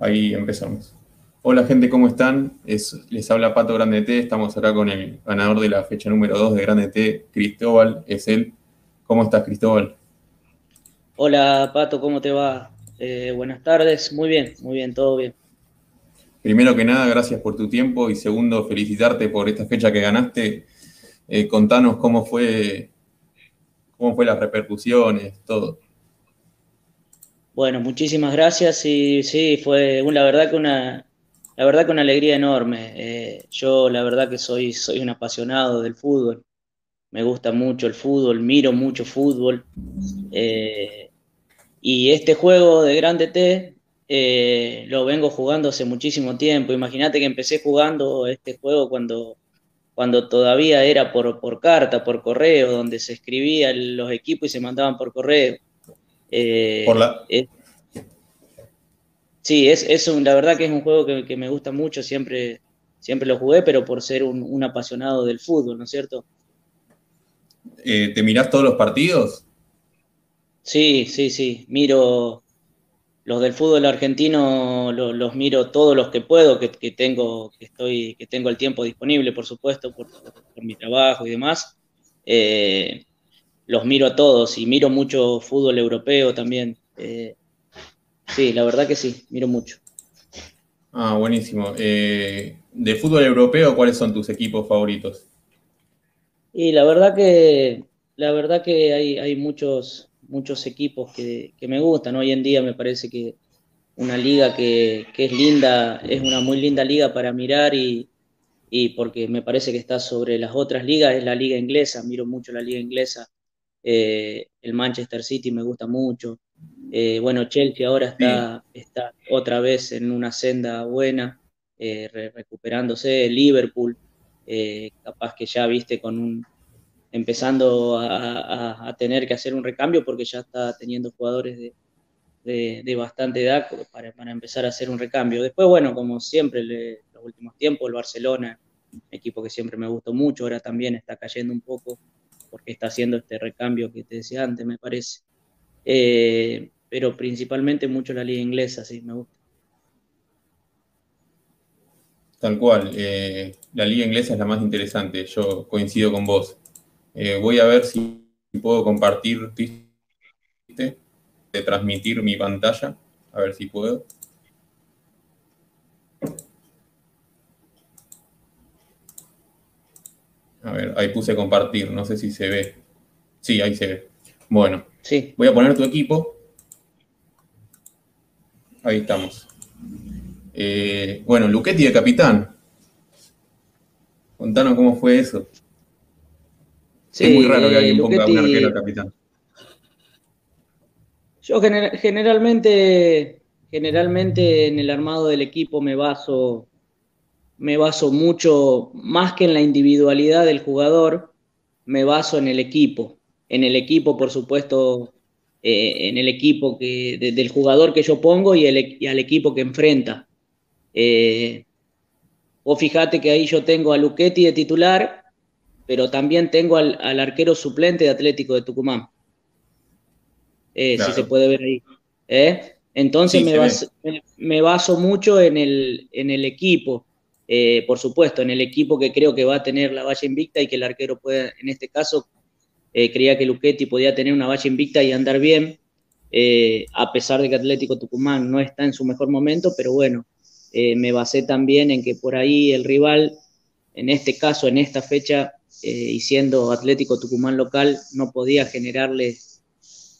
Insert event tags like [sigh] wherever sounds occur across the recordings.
Ahí empezamos. Hola gente, ¿cómo están? les habla Pato Grande T, estamos acá con el ganador de la fecha número 2 de Grande T, Cristóbal, es él. ¿Cómo estás, Cristóbal? Hola Pato, ¿cómo te va? Eh, buenas tardes, muy bien, muy bien, todo bien. Primero que nada, gracias por tu tiempo y segundo, felicitarte por esta fecha que ganaste. Eh, contanos cómo fue, cómo fue las repercusiones, todo. Bueno, muchísimas gracias y sí, fue la verdad que una, la verdad que una alegría enorme. Eh, yo la verdad que soy, soy un apasionado del fútbol, me gusta mucho el fútbol, miro mucho fútbol. Eh, y este juego de Grande T eh, lo vengo jugando hace muchísimo tiempo. Imagínate que empecé jugando este juego cuando, cuando todavía era por, por carta, por correo, donde se escribían los equipos y se mandaban por correo. Eh, sí, es, es la verdad que es un juego que, me gusta mucho, siempre, siempre lo jugué, pero por ser un, apasionado del fútbol, ¿no es cierto? Eh, ¿Te mirás todos los partidos? Sí, sí, sí, miro los del fútbol argentino, los, miro todos los que puedo, que, tengo, que, estoy, que tengo el tiempo disponible, por supuesto, por, mi trabajo y demás. Eh, los miro a todos y miro mucho fútbol europeo también. Eh, sí, la verdad que sí, miro mucho. Ah, buenísimo. Eh, de fútbol europeo, ¿cuáles son tus equipos favoritos? Y la verdad que, la verdad que hay, hay muchos, muchos equipos que, me gustan. Hoy en día me parece que una liga que, es linda, es una muy linda liga para mirar y, y porque me parece que está sobre las otras ligas, es la liga inglesa, miro mucho la liga inglesa eh, el Manchester City me gusta mucho. Eh, bueno, Chelsea ahora está, está otra vez en una senda buena, eh, recuperándose. Liverpool, capaz que ya viste con un empezando a, tener que hacer un recambio porque ya está teniendo jugadores de, bastante edad para, empezar a hacer un recambio. Después, bueno, como siempre, los últimos tiempos, el Barcelona, equipo que siempre me gustó mucho, ahora también está cayendo un poco porque está haciendo este recambio que te decía antes, me parece. Eh, pero principalmente mucho la liga inglesa, sí, me gusta. Tal cual, eh, la liga inglesa es la más interesante, yo coincido con vos. Eh, voy a ver si puedo compartir, de transmitir mi pantalla, a ver si puedo. A ver, ahí puse compartir, no sé si se ve. Sí, ahí se ve. Bueno, sí. voy a poner tu equipo. Ahí estamos. Eh, bueno, Luquetti de capitán. Contanos cómo fue eso. es muy raro que alguien ponga un arquero capitán. Yo generalmente, generalmente en el armado del equipo me baso me baso mucho, más que en la individualidad del jugador, me baso en el equipo. En el equipo, por supuesto, eh, en el equipo que, del jugador que yo pongo y, el, al equipo que enfrenta. Eh, vos fijate que ahí yo tengo a Luchetti de titular, pero también tengo al, arquero suplente de Atlético de Tucumán. Eh, si se puede ver ahí. Entonces me, baso, mucho en el, en el equipo. Eh, por supuesto, en el equipo que creo que va a tener la valla invicta y que el arquero puede, en este caso, eh, creía que Luchetti podía tener una valla invicta y andar bien, eh, a pesar de que Atlético Tucumán no está en su mejor momento, pero bueno, me basé también en que por ahí el rival, en este caso, en esta fecha, y siendo Atlético Tucumán local, no podía generarle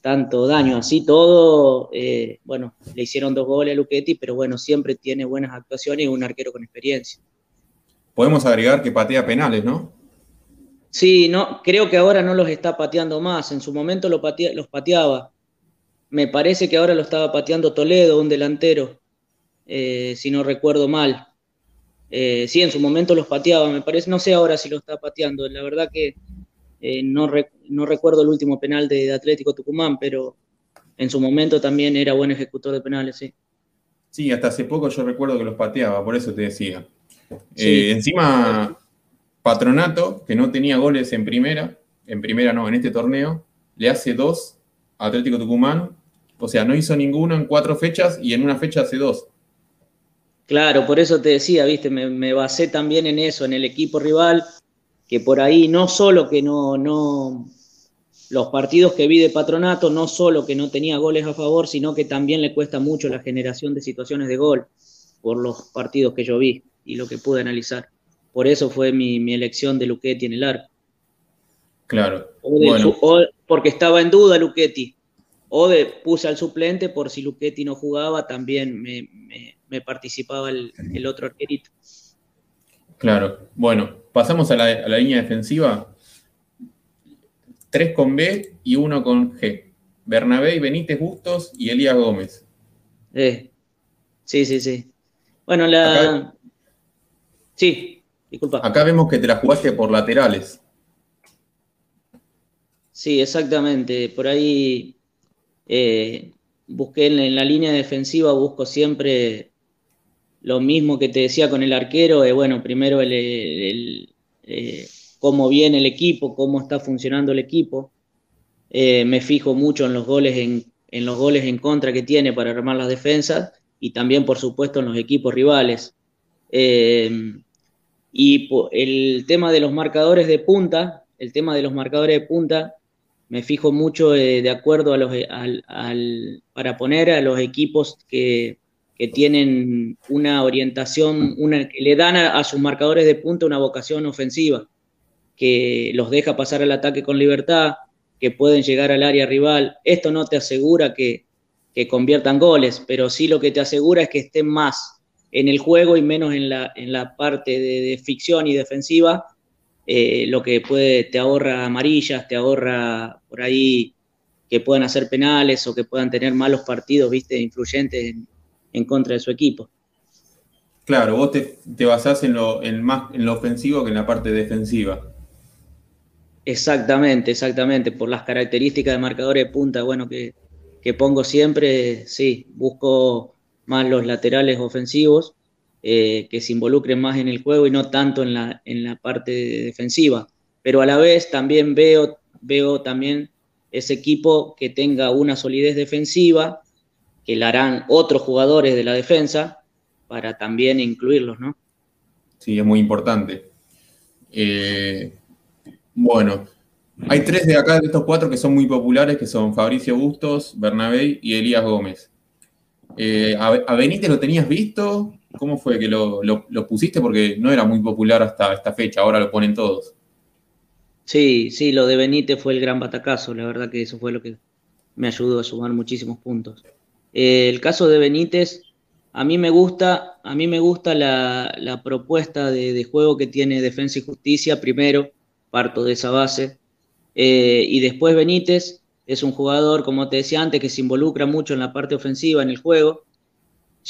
tanto daño. Así todo, eh, bueno, le hicieron dos goles a Luchetti, pero bueno, siempre tiene buenas actuaciones y un arquero con experiencia. Podemos agregar que patea penales, ¿no? Sí, no, creo que ahora no los está pateando más. En su momento los pateaba. Me parece que ahora lo estaba pateando Toledo, un delantero, eh, si no recuerdo mal. Eh, sí, en su momento los pateaba, me parece. No sé ahora si lo está pateando. La verdad que eh, no, recuerdo el último penal de, Atlético Tucumán, pero en su momento también era buen ejecutor de penales, sí. Sí, hasta hace poco yo recuerdo que los pateaba, por eso te decía. Eh, encima, Patronato, que no tenía goles en primera, en primera no, en este torneo, le hace dos a Atlético Tucumán. O sea, no hizo ninguno en cuatro fechas y en una fecha hace dos. Claro, por eso te decía, viste, me, basé también en eso, en el equipo rival, que por ahí no solo que no, no, los partidos que vi de Patronato, no solo que no tenía goles a favor, sino que también le cuesta mucho la generación de situaciones de gol por los partidos que yo vi y lo que pude analizar. Por eso fue mi, elección de Luchetti en el arco. Claro. O, porque estaba en duda Luchetti. O de, puse al suplente por si Luchetti no jugaba, también me, me participaba el, otro arquerito. Claro, bueno, pasamos a la, línea defensiva. Tres con B y uno con G. Bernabé y Benítez Bustos y Elías Gómez. Eh, sí, sí, sí. Bueno, la. sí, disculpa. Acá vemos que te la jugaste por laterales. Sí, exactamente. Por ahí eh, busqué en la línea defensiva, busco siempre lo mismo que te decía con el arquero, bueno, primero eh, cómo viene el equipo, cómo está funcionando el equipo. Eh, me fijo mucho en los goles en, en, los goles en contra que tiene para armar las defensas y también, por supuesto, en los equipos rivales. Eh, y el tema de los marcadores de punta, el tema de los marcadores de punta, me fijo mucho de acuerdo a los, al, para poner a los equipos que, que tienen una orientación, una, que le dan a, sus marcadores de punta una vocación ofensiva, que los deja pasar al ataque con libertad, que pueden llegar al área rival. Esto no te asegura que, conviertan goles, pero sí lo que te asegura es que estén más en el juego y menos en la, en la parte de, ficción y defensiva, eh, lo que puede, te ahorra amarillas, te ahorra por ahí que puedan hacer penales o que puedan tener malos partidos, viste, influyentes en, en contra de su equipo. Claro, vos te, te basás en lo, en más, en lo ofensivo que en la parte defensiva. Exactamente, exactamente. Por las características de marcadores de punta, bueno, que, pongo siempre, sí, busco más los laterales ofensivos, eh, que se involucren más en el juego y no tanto en la, en la parte defensiva. Pero a la vez también veo, veo también ese equipo que tenga una solidez defensiva, que la harán otros jugadores de la defensa para también incluirlos, ¿no? Sí, es muy importante. Eh, bueno, hay tres de acá, de estos cuatro, que son muy populares, que son Fabricio Bustos, Bernabé y Elías Gómez. Eh, ¿A Benítez lo tenías visto? ¿Cómo fue que lo, pusiste? Porque no era muy popular hasta esta fecha, ahora lo ponen todos. Sí, sí, lo de Benítez fue el gran batacazo, la verdad que eso fue lo que me ayudó a sumar muchísimos puntos. Eh, el caso de Benítez, a mí me gusta, a mí me gusta la, propuesta de, juego que tiene Defensa y Justicia, primero, parto de esa base, eh, y después Benítez es un jugador, como te decía antes, que se involucra mucho en la parte ofensiva, en el juego,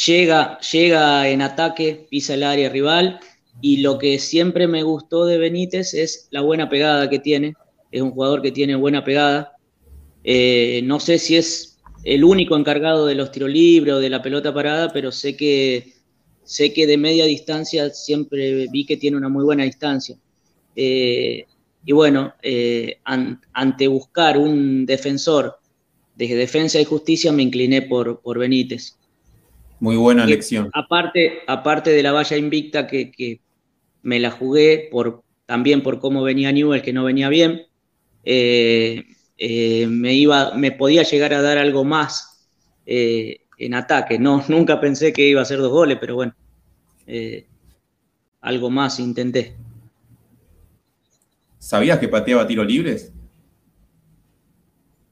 llega, llega en ataque, pisa el área rival, y lo que siempre me gustó de Benítez es la buena pegada que tiene, es un jugador que tiene buena pegada, eh, no sé si es el único encargado de los tiros libres o de la pelota parada, pero sé que, sé que de media distancia siempre vi que tiene una muy buena distancia. Eh, y bueno, eh, ante buscar un defensor de defensa y justicia me incliné por, por Benítez. Muy buena elección. Aparte, aparte de la valla invicta que, me la jugué por, también por cómo venía Newell, que no venía bien. Eh, eh, me, iba, me podía llegar a dar algo más eh, en ataque. No, [laughs] nunca pensé que iba a hacer dos goles, pero bueno, eh, algo más intenté. ¿Sabías que pateaba tiro libres?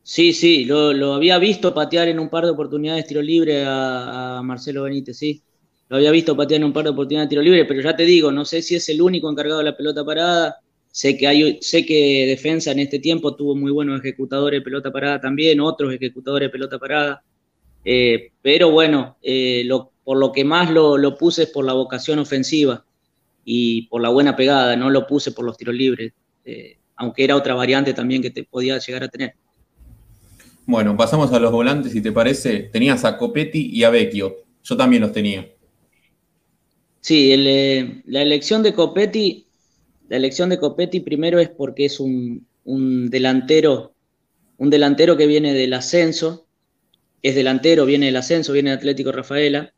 Sí, sí, lo, había visto patear en un par de oportunidades tiro libre a, a, Marcelo Benítez, sí. Lo había visto patear en un par de oportunidades de tiro libre, pero ya te digo, no sé si es el único encargado de la pelota parada Sé que, hay, sé que Defensa en este tiempo tuvo muy buenos ejecutadores de pelota parada también, otros ejecutadores de pelota parada. Eh, pero bueno, eh, por lo que más lo, puse es por la vocación ofensiva y por la buena pegada, no lo puse por los tiros libres, eh, aunque era otra variante también que te podía llegar a tener. Bueno, pasamos a los volantes, si te parece. Tenías a Copetti y a Vecchio. Yo también los tenía. Sí, la elección de Copetti la elección de Copetti primero es porque es un, delantero, un delantero que viene del ascenso, es delantero, viene del ascenso, viene de Atlético Rafaela,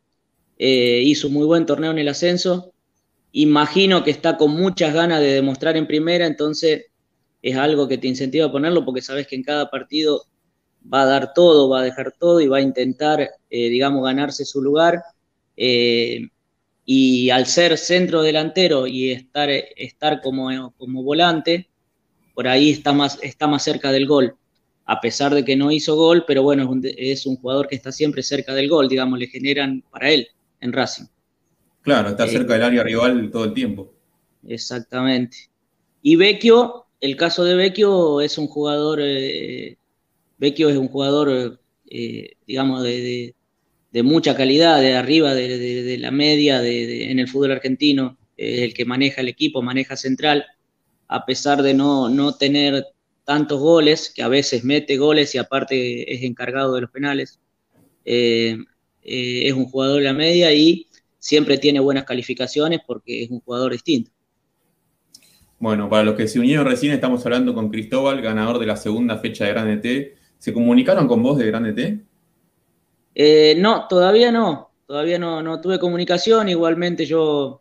hizo un muy buen torneo en el ascenso. Imagino que está con muchas ganas de demostrar en primera, entonces es algo que te incentiva a ponerlo porque sabes que en cada partido va a dar todo, va a dejar todo y va a intentar, digamos, ganarse su lugar. Y al ser centro delantero y estar, estar como, como volante, por ahí está más, está más cerca del gol, a pesar de que no hizo gol, pero bueno, es un, jugador que está siempre cerca del gol, digamos, le generan para él en Racing. Claro, está cerca del área rival todo el tiempo. Exactamente. Y Vecchio, el caso de Vecchio es un jugador, eh, Vecchio es un jugador, eh, digamos, de, mucha calidad, de arriba de, la media en el fútbol argentino, el que maneja el equipo, maneja central a pesar de no, no tener tantos goles, que a veces mete goles y aparte es encargado de los penales. Eh, eh, es un jugador de la media y siempre tiene buenas calificaciones porque es un jugador distinto. Bueno, para los que se unieron recién, estamos hablando con Cristóbal, ganador de la segunda fecha de Grande T. ¿Se comunicaron con vos de Grande T? Eh, no, todavía no. Todavía no, no tuve comunicación. Igualmente yo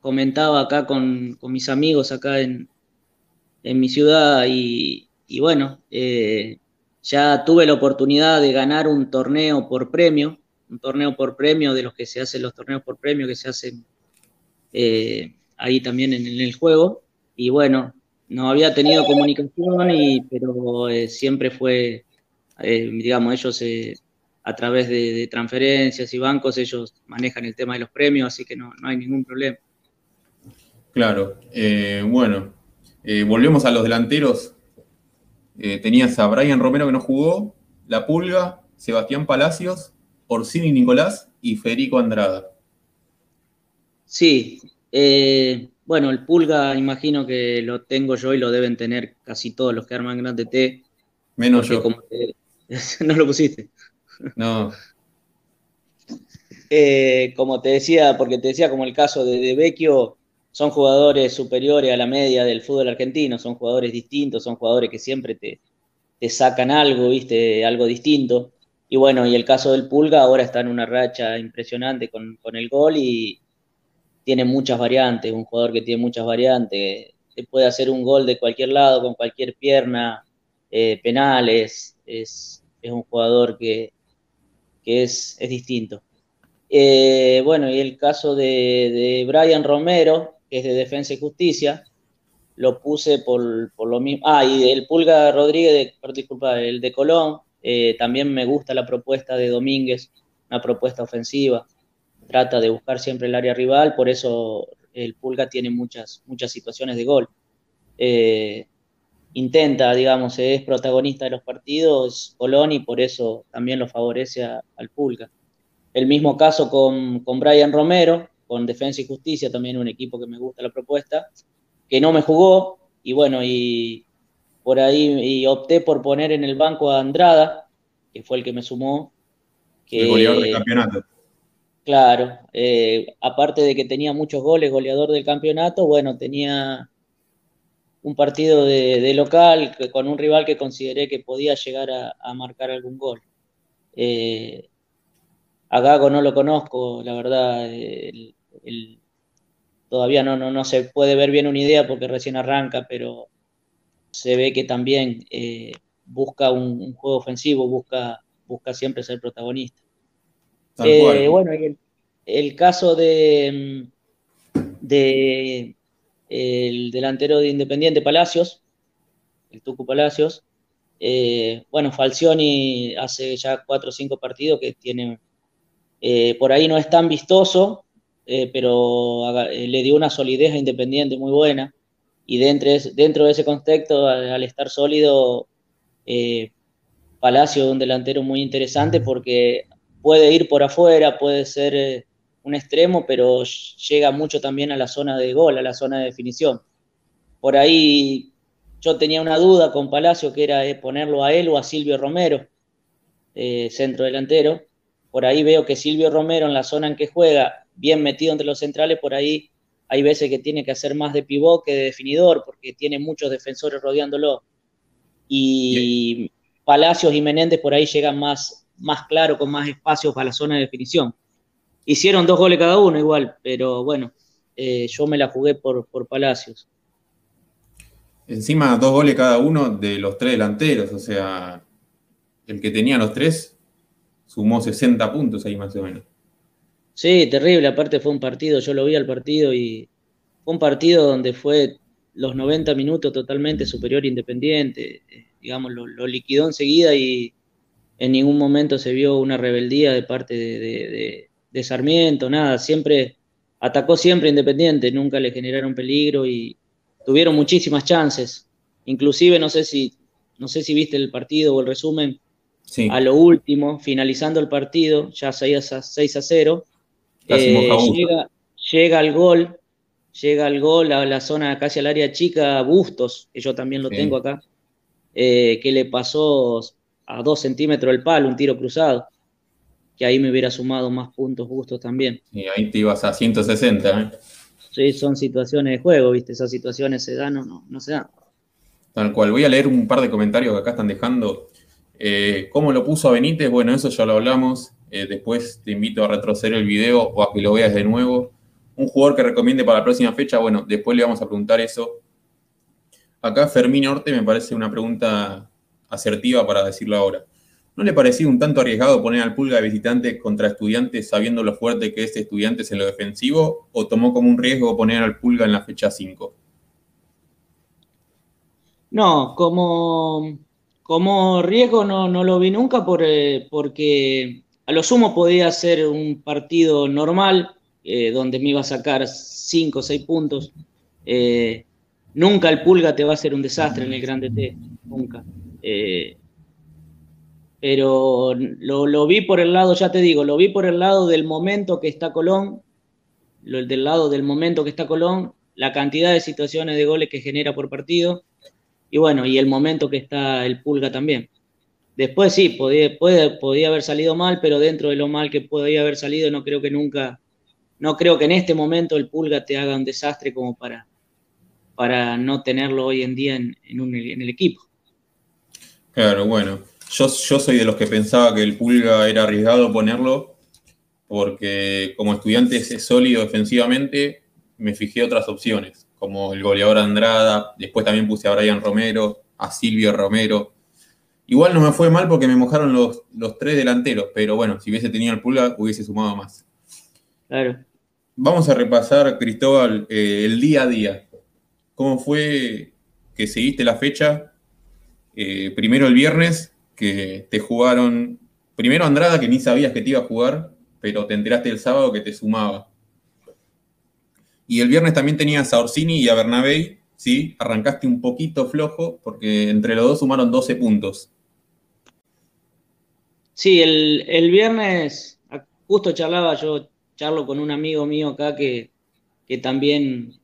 comentaba acá con, mis amigos acá en, mi ciudad y, bueno, eh, ya tuve la oportunidad de ganar un torneo por premio, un torneo por premio de los que se hacen los torneos por premio que se hacen eh, ahí también en, el juego y bueno, no había tenido comunicación, y, pero eh, siempre fue, digamos, ellos a través de, transferencias y bancos, ellos manejan el tema de los premios, así que no hay ningún problema. Claro, eh, bueno, eh, volvemos a los delanteros. Eh, tenías a Brian Romero que no jugó, La Pulga, Sebastián Palacios, Orsini Nicolás y Federico Andrada. Sí, bueno, el Pulga imagino que lo tengo yo y lo deben tener casi todos los que arman Grande T. Menos yo. [laughs] no lo pusiste. No. como te decía, porque te decía como el caso de, de Vecchio, son jugadores superiores a la media del fútbol argentino, son jugadores distintos, son jugadores que siempre te, sacan algo, viste, algo distinto. Y bueno, y el caso del Pulga ahora está en una racha impresionante con, el gol y tiene muchas variantes, un jugador que tiene muchas variantes, te puede hacer un gol de cualquier lado, con cualquier pierna, eh, penales, es, un jugador que, es, es, distinto. Eh, bueno, y el caso de, de Brian Romero, que es de Defensa y Justicia, lo puse por, lo mismo. Ah, y el Pulga Rodríguez, de, disculpa, el de Colón, eh, también me gusta la propuesta de Domínguez, una propuesta ofensiva. Trata de buscar siempre el área rival, por eso el Pulga tiene muchas, muchas situaciones de gol. Eh, intenta, digamos, es protagonista de los partidos Colón y por eso también lo favorece al Pulga. El mismo caso con, con Brian Romero, con Defensa y Justicia, también un equipo que me gusta la propuesta, que no me jugó, y bueno, y por ahí opté por poner en el banco a Andrada, que fue el que me sumó. Que, el goleador del campeonato. Claro, eh, aparte de que tenía muchos goles, goleador del campeonato, bueno, tenía un partido de, local con un rival que consideré que podía llegar a, marcar algún gol. Eh, a Gago no lo conozco, la verdad, todavía no, no, se puede ver bien una idea porque recién arranca, pero se ve que también eh, busca un, juego ofensivo, busca, busca siempre ser protagonista. Eh, bueno, el, caso de, de el delantero de Independiente Palacios, el Tucu Palacios, eh, bueno, Falcioni hace ya cuatro o cinco partidos que tiene, por ahí no es tan vistoso, eh, pero eh, le dio una solidez a Independiente muy buena. Y dentro, dentro de ese contexto, al, estar sólido, eh, Palacio es un delantero muy interesante porque puede ir por afuera, puede ser un extremo, pero llega mucho también a la zona de gol, a la zona de definición. Por ahí yo tenía una duda con Palacio, que era ponerlo a él o a Silvio Romero, centro delantero. Por ahí veo que Silvio Romero en la zona en que juega bien metido entre los centrales, por ahí hay veces que tiene que hacer más de pivot que de definidor, porque tiene muchos defensores rodeándolo. Y Palacios y Menéndez por ahí llegan más más claro, con más espacio para la zona de definición. Hicieron dos goles cada uno igual, pero bueno, eh, yo me la jugué por, por Palacios. Encima, dos goles cada uno de los tres delanteros, o sea, el que tenía los tres sumó 60 puntos ahí más o menos. Sí, terrible, aparte fue un partido, yo lo vi al partido y fue un partido donde fue los 90 minutos totalmente superior Independiente, eh, digamos, lo, liquidó enseguida y en ningún momento se vio una rebeldía de parte de, de Sarmiento, nada, siempre atacó siempre Independiente, nunca le generaron peligro y tuvieron muchísimas chances. Inclusive, no sé si, no sé si viste el partido o el resumen, a lo último, finalizando el partido, ya 6 a, 6 a 0, eh, llega, llega al gol, llega al gol a la zona casi al área chica, Bustos, que yo también lo tengo acá, eh, que le pasó a 2 centímetros el palo, un tiro cruzado, que ahí me hubiera sumado más puntos Bustos también. Y ahí te ibas a 160, ¿eh? Sí, son situaciones de juego, ¿viste? Esas situaciones se dan o no, no se dan. Tal cual. Voy a leer un par de comentarios que acá están dejando. Eh, ¿Cómo lo puso a Benítez? Bueno, eso ya lo hablamos. Eh, después te invito a retroceder el video o a que lo veas de nuevo. Un jugador que recomiende para la próxima fecha, bueno, después le vamos a preguntar eso. Acá Fermín Orte me parece una pregunta asertiva para decirlo ahora. ¿No le pareció un tanto arriesgado poner al pulga de visitante contra estudiantes sabiendo lo fuerte que es estudiantes en lo defensivo? ¿O tomó como un riesgo poner al pulga en la fecha 5? No, como, como riesgo no, no lo vi nunca por, eh, porque a lo sumo podía ser un partido normal eh, donde me iba a sacar 5 o 6 puntos. Eh, nunca el pulga te va a hacer un desastre en el grande T, nunca pero lo, vi por el lado, ya te digo, lo vi por el lado del momento que está Colón, lo, del lado del momento que está Colón, la cantidad de situaciones de goles que genera por partido, y bueno, y el momento que está el Pulga también. Después sí, podía, podía haber salido mal, pero dentro de lo mal que podía haber salido, no creo que nunca, no creo que en este momento el Pulga te haga un desastre como para, para no tenerlo hoy en día en, en el equipo. Claro, bueno. Yo, soy de los que pensaba que el Pulga era arriesgado ponerlo, porque como estudiante es sólido defensivamente, me fijé otras opciones, como el goleador Andrada, después también puse a Brian Romero, a Silvio Romero. Igual no me fue mal porque me mojaron los, los tres delanteros, pero bueno, si hubiese tenido el Pulga, hubiese sumado más. Claro. Vamos a repasar, Cristóbal, eh, el día a día. ¿Cómo fue que seguiste la fecha? Eh, primero el viernes que te jugaron, primero Andrada, que ni sabías que te iba a jugar, pero te enteraste el sábado que te sumaba. Y el viernes también tenías a Orsini y a Bernabé, ¿sí? Arrancaste un poquito flojo, porque entre los dos sumaron 12 puntos. Sí, el, viernes, justo charlaba, yo charlo con un amigo mío acá que, también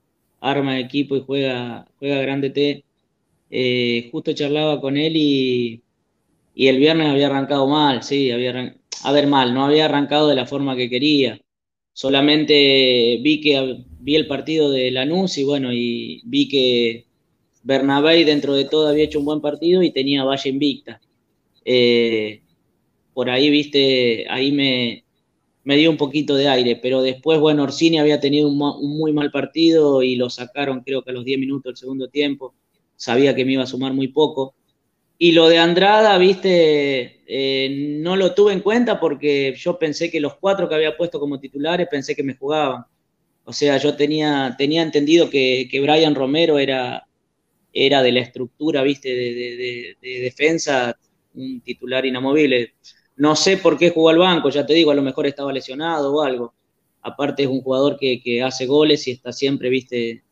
arma equipo y juega, juega grande T. Eh, justo charlaba con él y, y el viernes había arrancado mal, sí, había a ver mal, no había arrancado de la forma que quería. Solamente vi que vi el partido de Lanús y bueno, y vi que Bernabé dentro de todo había hecho un buen partido y tenía Valle invicta. Eh, por ahí, viste, ahí me, me, dio un poquito de aire, pero después, bueno, Orsini había tenido un, un, muy mal partido y lo sacaron creo que a los 10 minutos del segundo tiempo. Sabía que me iba a sumar muy poco. Y lo de Andrada, viste, eh, no lo tuve en cuenta porque yo pensé que los cuatro que había puesto como titulares pensé que me jugaban. O sea, yo tenía, entendido que, Brian Romero era, era de la estructura, viste, de, defensa, un titular inamovible. No sé por qué jugó al banco, ya te digo, a lo mejor estaba lesionado o algo. Aparte es un jugador que, que hace goles y está siempre, viste,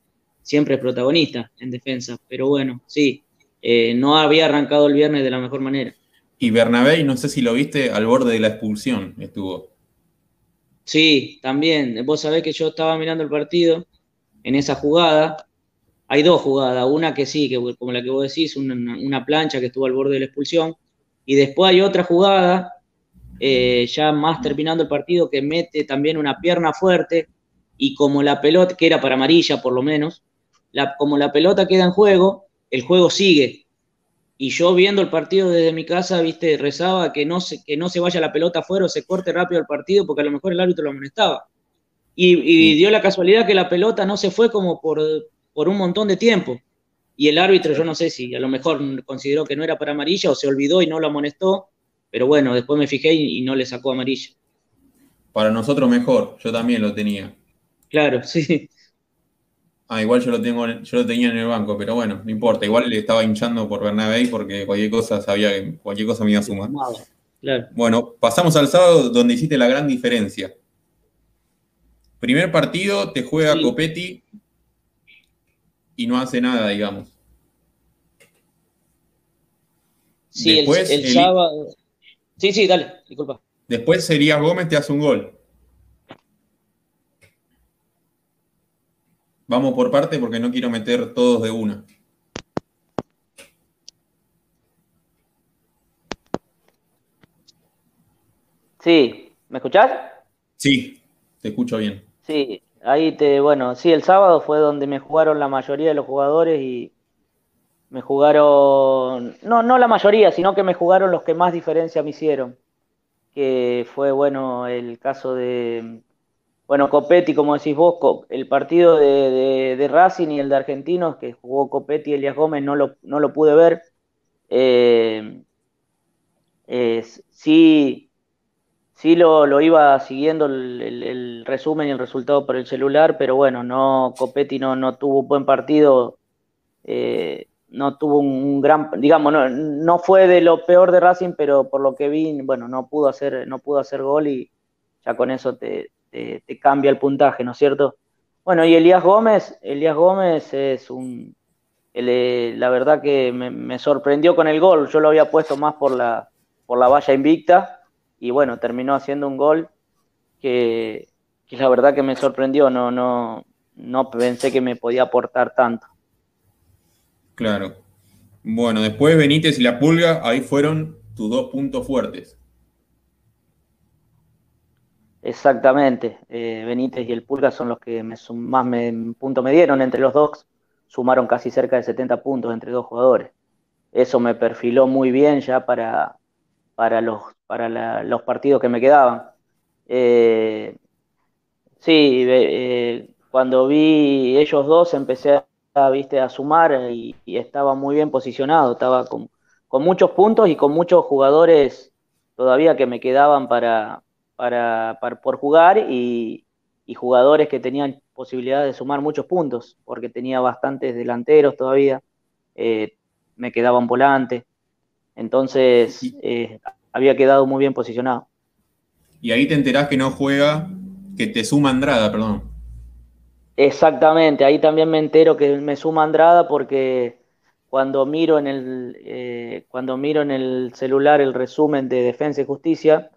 siempre es protagonista en defensa. Pero bueno, sí, eh, no había arrancado el viernes de la mejor manera. Y Bernabé, no sé si lo viste, al borde de la expulsión estuvo. Sí, también. Vos sabés que yo estaba mirando el partido en esa jugada. Hay dos jugadas, una que sí, que como la que vos decís, una, plancha que estuvo al borde de la expulsión. Y después hay otra jugada, eh, ya más terminando el partido, que mete también una pierna fuerte y como la pelota, que era para amarilla por lo menos, la, como la pelota queda en juego, el juego sigue. Y yo viendo el partido desde mi casa, viste, rezaba que no se, que no se vaya la pelota afuera o se corte rápido el partido porque a lo mejor el árbitro lo amonestaba. Y, dio la casualidad que la pelota no se fue como por, por un montón de tiempo. Y el árbitro, yo no sé si a lo mejor consideró que no era para amarilla o se olvidó y no lo amonestó, pero bueno, después me fijé y, no le sacó amarilla. Para nosotros mejor, yo también lo tenía. Claro, [laughs] sí. Ah, igual yo lo tengo, yo lo tenía en el banco, pero bueno, no importa. Igual le estaba hinchando por Bernabé porque cualquier cosa sabía que cualquier cosa me iba a sumar. Bueno, pasamos al sábado donde hiciste la gran diferencia. Primer partido te juega Copetti y no hace nada, digamos. Sí, Después, el, sábado. Sí, sí, dale, disculpa. Después sería Gómez te hace un gol. Vamos por parte porque no quiero meter todos de una. Sí, ¿me escuchás? Sí, te escucho bien. Sí, ahí te, bueno, sí, el sábado fue donde me jugaron la mayoría de los jugadores y me jugaron, no, no la mayoría, sino que me jugaron los que más diferencia me hicieron, que fue, bueno, el caso de bueno, Copetti, como decís vos, el partido de, Racing y el de Argentinos, que jugó Copetti y Elias Gómez, no lo, no lo pude ver. Eh, sí, sí lo, iba siguiendo el, resumen y el resultado por el celular, pero bueno, no, Copetti no, no tuvo un buen partido. Eh, no tuvo un, gran, digamos, no, no, fue de lo peor de Racing, pero por lo que vi, bueno, no pudo hacer, no pudo hacer gol y ya con eso te, te, cambia el puntaje, ¿no es cierto? Bueno, y Elías Gómez, Elías Gómez es un, eh, la verdad que me, sorprendió con el gol, yo lo había puesto más por la, por la valla invicta y bueno, terminó haciendo un gol que, que la verdad que me sorprendió, no, no, no pensé que me podía aportar tanto. Claro. Bueno, después Benítez y la Pulga, ahí fueron tus dos puntos fuertes. Exactamente, eh, Benítez y el Pulga son los que me, más me, punto me dieron entre los dos, sumaron casi cerca de 70 puntos entre dos jugadores. Eso me perfiló muy bien ya para, los, partidos que me quedaban. Eh, sí, eh, cuando vi ellos dos empecé a, ¿viste, a sumar y, estaba muy bien posicionado, estaba con muchos puntos y con muchos jugadores todavía que me quedaban para, para, por jugar y, jugadores que tenían posibilidad de sumar muchos puntos, porque tenía bastantes delanteros todavía, eh, me quedaban volantes, entonces eh, había quedado muy bien posicionado. Y ahí te enterás que no juega, que te suma Andrada, perdón. Exactamente, ahí también me entero que me suma Andrada porque cuando miro en el, eh, cuando miro en el celular el resumen de Defensa y Justicia,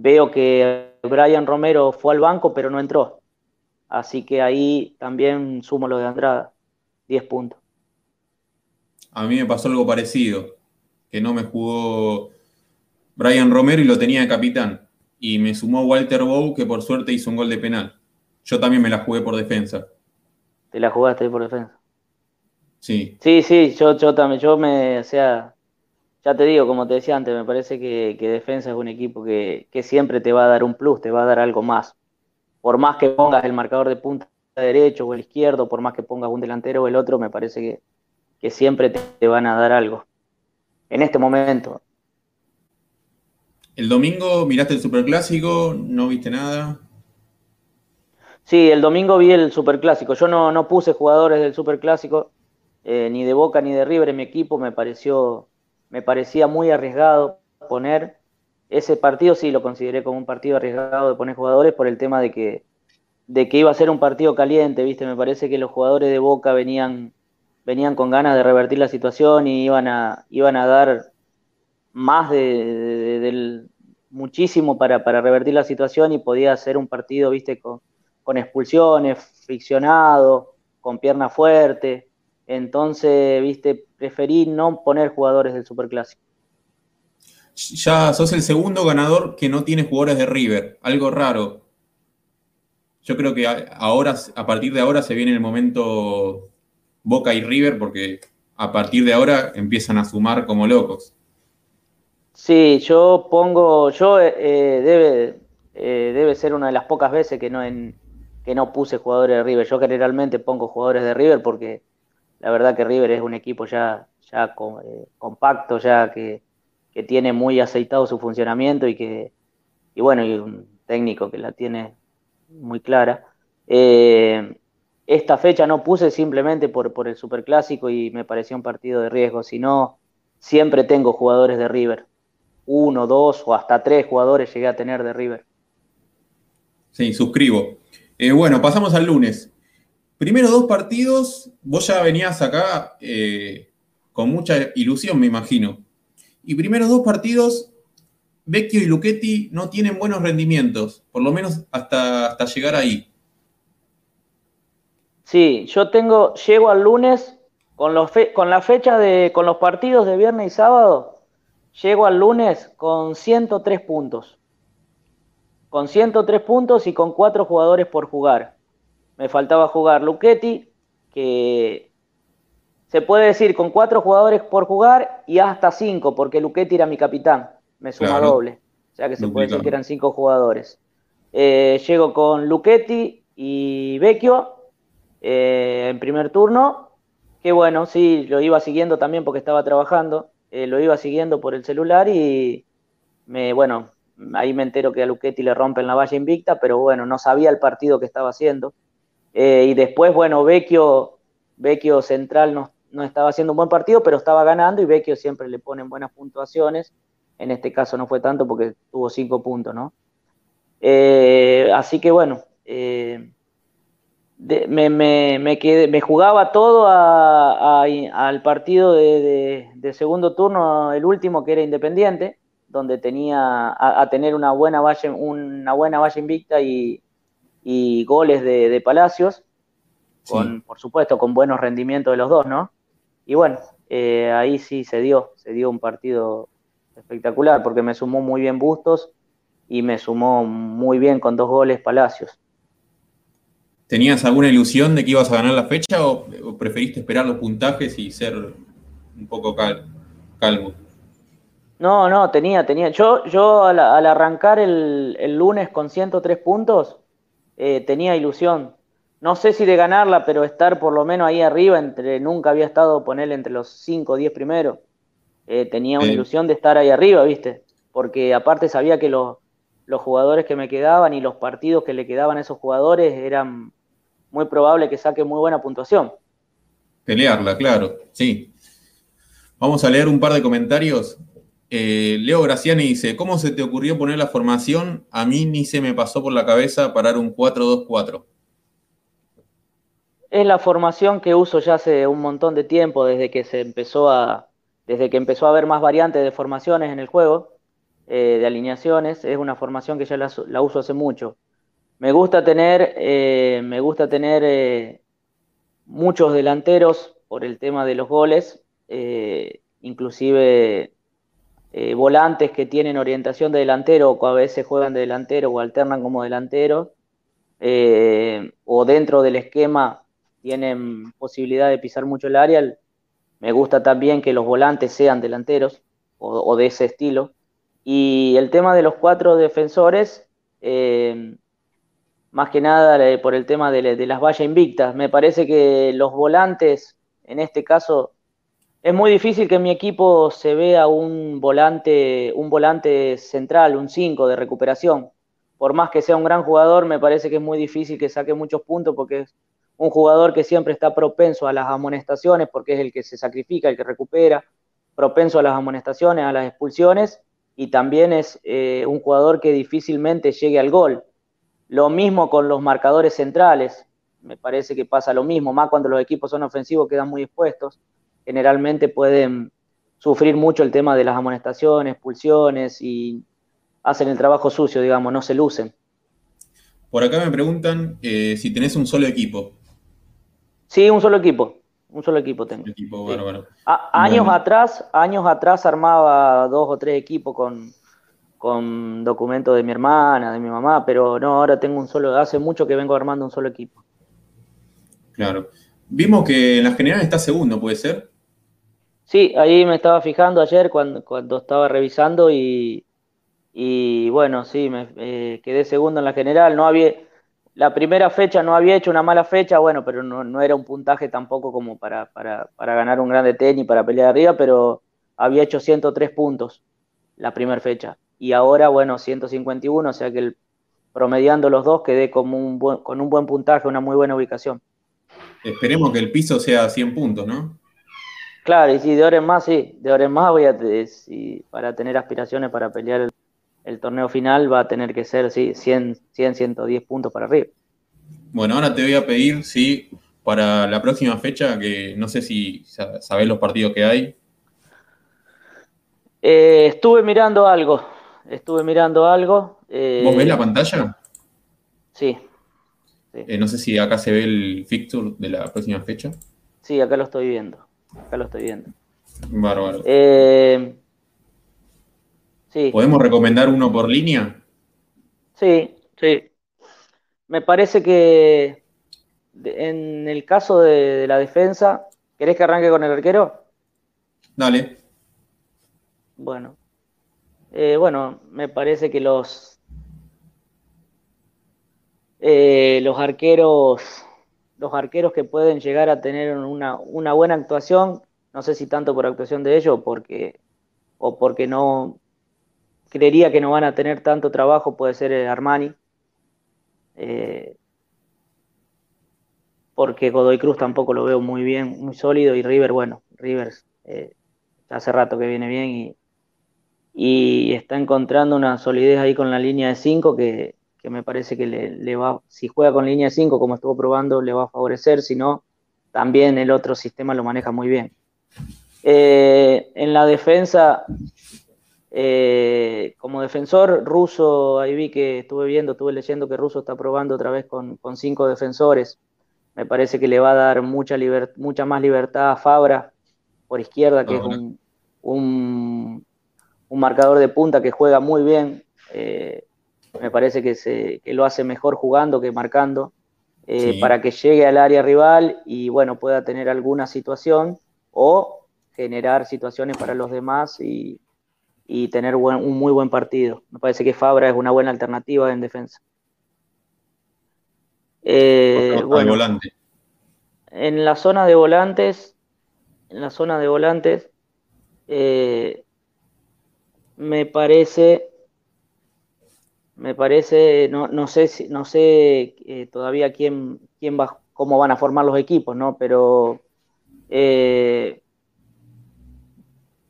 Veo que Brian Romero fue al banco, pero no entró. Así que ahí también sumo lo de Andrada, 10 puntos. A mí me pasó algo parecido, que no me jugó Brian Romero y lo tenía de capitán. Y me sumó Walter Bow, que por suerte hizo un gol de penal. Yo también me la jugué por defensa. ¿Te la jugaste por defensa? Sí. Sí, sí, yo, yo también, yo me, o sea, ya te digo, como te decía antes, me parece que, Defensa es un equipo que, siempre te va a dar un plus, te va a dar algo más. Por más que pongas el marcador de punta derecho o el izquierdo, por más que pongas un delantero o el otro, me parece que, siempre te, van a dar algo. En este momento. El domingo miraste el Superclásico, no viste nada. Sí, el domingo vi el Superclásico. Yo no, no puse jugadores del Superclásico, eh, ni de Boca ni de River en mi equipo. Me pareció me parecía muy arriesgado poner ese partido, sí lo consideré como un partido arriesgado de poner jugadores por el tema de que, de que iba a ser un partido caliente, ¿viste? Me parece que los jugadores de Boca venían, venían con ganas de revertir la situación y iban a, iban a dar más de, del muchísimo para, para, revertir la situación y podía ser un partido, ¿viste? Con, con expulsiones, friccionado, con pierna fuerte. Entonces, viste, preferí no poner jugadores del Superclásico. Ya sos el segundo ganador que no tiene jugadores de River, algo raro. Yo creo que ahora, a partir de ahora se viene el momento Boca y River, porque a partir de ahora empiezan a sumar como locos. Sí, yo pongo, yo eh, eh, debe, eh, debe ser una de las pocas veces que no, en, que no puse jugadores de River. Yo generalmente pongo jugadores de River porque la verdad que River es un equipo ya, ya compacto, ya que, que, tiene muy aceitado su funcionamiento y que, y bueno, y un técnico que la tiene muy clara. esta fecha no puse simplemente por, por el Superclásico y me pareció un partido de riesgo, sino siempre tengo jugadores de River uno, dos o hasta tres jugadores llegué a tener de River. Sí, suscribo. Eh, bueno, pasamos al lunes. Primero dos partidos, vos ya venías acá eh, con mucha ilusión, me imagino. Y primeros dos partidos, Vecchio y Luchetti no tienen buenos rendimientos, por lo menos hasta, hasta llegar ahí. Sí, yo tengo, llego al lunes con, los con la fecha de, con los partidos de viernes y sábado, Llego al lunes con 103 puntos. Con 103 puntos y con cuatro jugadores por jugar. Me faltaba jugar Luchetti, que se puede decir con cuatro jugadores por jugar y hasta cinco, porque Luchetti era mi capitán. Me suma doble. O sea que se puede decir que eran cinco jugadores. Eh, llego con Luchetti y Vecchio eh, en primer turno. Que bueno, sí, lo iba siguiendo también porque estaba trabajando. Eh, lo iba siguiendo por el celular y me, bueno, ahí me entero que a Luchetti le rompen la valla invicta, pero bueno, no sabía el partido que estaba haciendo. Eh, y después, bueno, Vecchio, Vecchio Central no, no, estaba haciendo un buen partido, pero estaba ganando y Vecchio siempre le ponen buenas puntuaciones. En este caso no fue tanto porque tuvo cinco puntos, ¿no? Eh, así que bueno, me, me, me, quedé, me, jugaba todo al partido de, segundo turno, el último que era Independiente, donde tenía a, tener una buena valla, una buena valla invicta y, goles de, Palacios, con, por supuesto con buenos rendimientos de los dos, ¿no? Y bueno, eh, ahí sí se dio, se dio un partido espectacular, porque me sumó muy bien Bustos y me sumó muy bien con dos goles Palacios. ¿Tenías alguna ilusión de que ibas a ganar la fecha o, preferiste esperar los puntajes y ser un poco calmo? No, no, tenía, tenía. Yo, yo al, arrancar el, lunes con 103 puntos, eh, tenía ilusión. No sé si de ganarla, pero estar por lo menos ahí arriba, entre nunca había estado ponerle entre los 5 o 10 primeros. Eh, tenía una ilusión de estar ahí arriba, ¿viste? Porque aparte sabía que los, los jugadores que me quedaban y los partidos que le quedaban a esos jugadores eran muy probable que saque muy buena puntuación. Pelearla, claro, sí. Vamos a leer un par de comentarios. Eh, Leo Graciani dice, ¿cómo se te ocurrió poner la formación? A mí ni se me pasó por la cabeza parar un 4-2-4. Es la formación que uso ya hace un montón de tiempo, desde que se empezó a, desde que empezó a haber más variantes de formaciones en el juego, eh, de alineaciones. Es una formación que ya la uso hace mucho. Me gusta tener, eh, me gusta tener muchos delanteros por el tema de los goles, eh, volantes que tienen orientación de delantero o a veces juegan de delantero o alternan como delantero, o dentro del esquema tienen posibilidad de pisar mucho el área. Me gusta también que los volantes sean delanteros o, de ese estilo. Y el tema de los cuatro defensores, más que nada eh, por el tema de, las vallas invictas. Me parece que los volantes, en este caso, es muy difícil que en mi equipo se vea un volante, un volante central, un 5 de recuperación. Por más que sea un gran jugador, me parece que es muy difícil que saque muchos puntos porque es un jugador que siempre está propenso a las amonestaciones porque es el que se sacrifica, el que recupera, propenso a las amonestaciones, a las expulsiones y también es eh, un jugador que difícilmente llegue al gol. Lo mismo con los marcadores centrales. Me parece que pasa lo mismo, más cuando los equipos son ofensivos quedan muy expuestos. Generalmente pueden sufrir mucho el tema de las amonestaciones, expulsiones y hacen el trabajo sucio, digamos, no se lucen. Por acá me preguntan eh, si tenés un solo equipo. Sí, un solo equipo. Un solo equipo tengo. años atrás, años atrás armaba dos o tres equipos con, con documentos de mi hermana, de mi mamá, pero no, ahora tengo un solo, hace mucho que vengo armando un solo equipo. Claro. Vimos que en las generales está segundo, ¿puede ser? Sí, ahí me estaba fijando ayer cuando, cuando estaba revisando y, bueno, sí, me eh, quedé segundo en la general. No había, la primera fecha no había hecho una mala fecha, bueno, pero no, era un puntaje tampoco como para, para, para ganar un grande tenis, para pelear arriba, pero había hecho 103 puntos la primera fecha. Y ahora, bueno, 151, o sea que el, promediando los dos quedé como un con un buen puntaje, una muy buena ubicación. Esperemos que el piso sea 100 puntos, ¿no? Claro, y si de ahora en más, sí, de ahora en más voy a, para tener aspiraciones para pelear el, torneo final va a tener que ser, sí, 100, 100, 110 puntos para arriba. Bueno, ahora te voy a pedir, sí, para la próxima fecha, que no sé si sabés los partidos que hay. Eh, estuve mirando algo, estuve mirando algo. Eh, ¿Vos ves la pantalla? Sí. Eh, no sé si acá se ve el fixture de la próxima fecha. Sí, acá lo estoy viendo. Acá lo estoy viendo. Bárbaro. Eh, sí. ¿Podemos recomendar uno por línea? Sí, sí. Me parece que en el caso de, la defensa, ¿querés que arranque con el arquero? Dale. Bueno. Eh, bueno, me parece que los, eh, los arqueros los arqueros que pueden llegar a tener una, buena actuación, no sé si tanto por actuación de ellos porque, o porque no creería que no van a tener tanto trabajo, puede ser eh, Armani. Eh, porque Godoy Cruz tampoco lo veo muy bien, muy sólido, y River, bueno, River eh, hace rato que viene bien y, y está encontrando una solidez ahí con la línea de 5 que, que me parece que le, va, si juega con línea 5 como estuvo probando, le va a favorecer, si no, también el otro sistema lo maneja muy bien. Eh, en la defensa, eh, como defensor, Russo, ahí vi que estuve viendo, estuve leyendo que Russo está probando otra vez con, cinco defensores. Me parece que le va a dar mucha, mucha más libertad a Fabra por izquierda, que es un, un, marcador de punta que juega muy bien. Eh, me parece que, se, lo hace mejor jugando que marcando, eh, para que llegue al área rival y bueno, pueda tener alguna situación o generar situaciones para los demás y, tener un muy buen partido. Me parece que Fabra es una buena alternativa en defensa. Eh, volante. En la zona de volantes, en la zona de volantes, eh, me parece me parece, no, no sé, si, no sé eh, todavía quién, quién va, cómo van a formar los equipos, ¿no? Pero eh,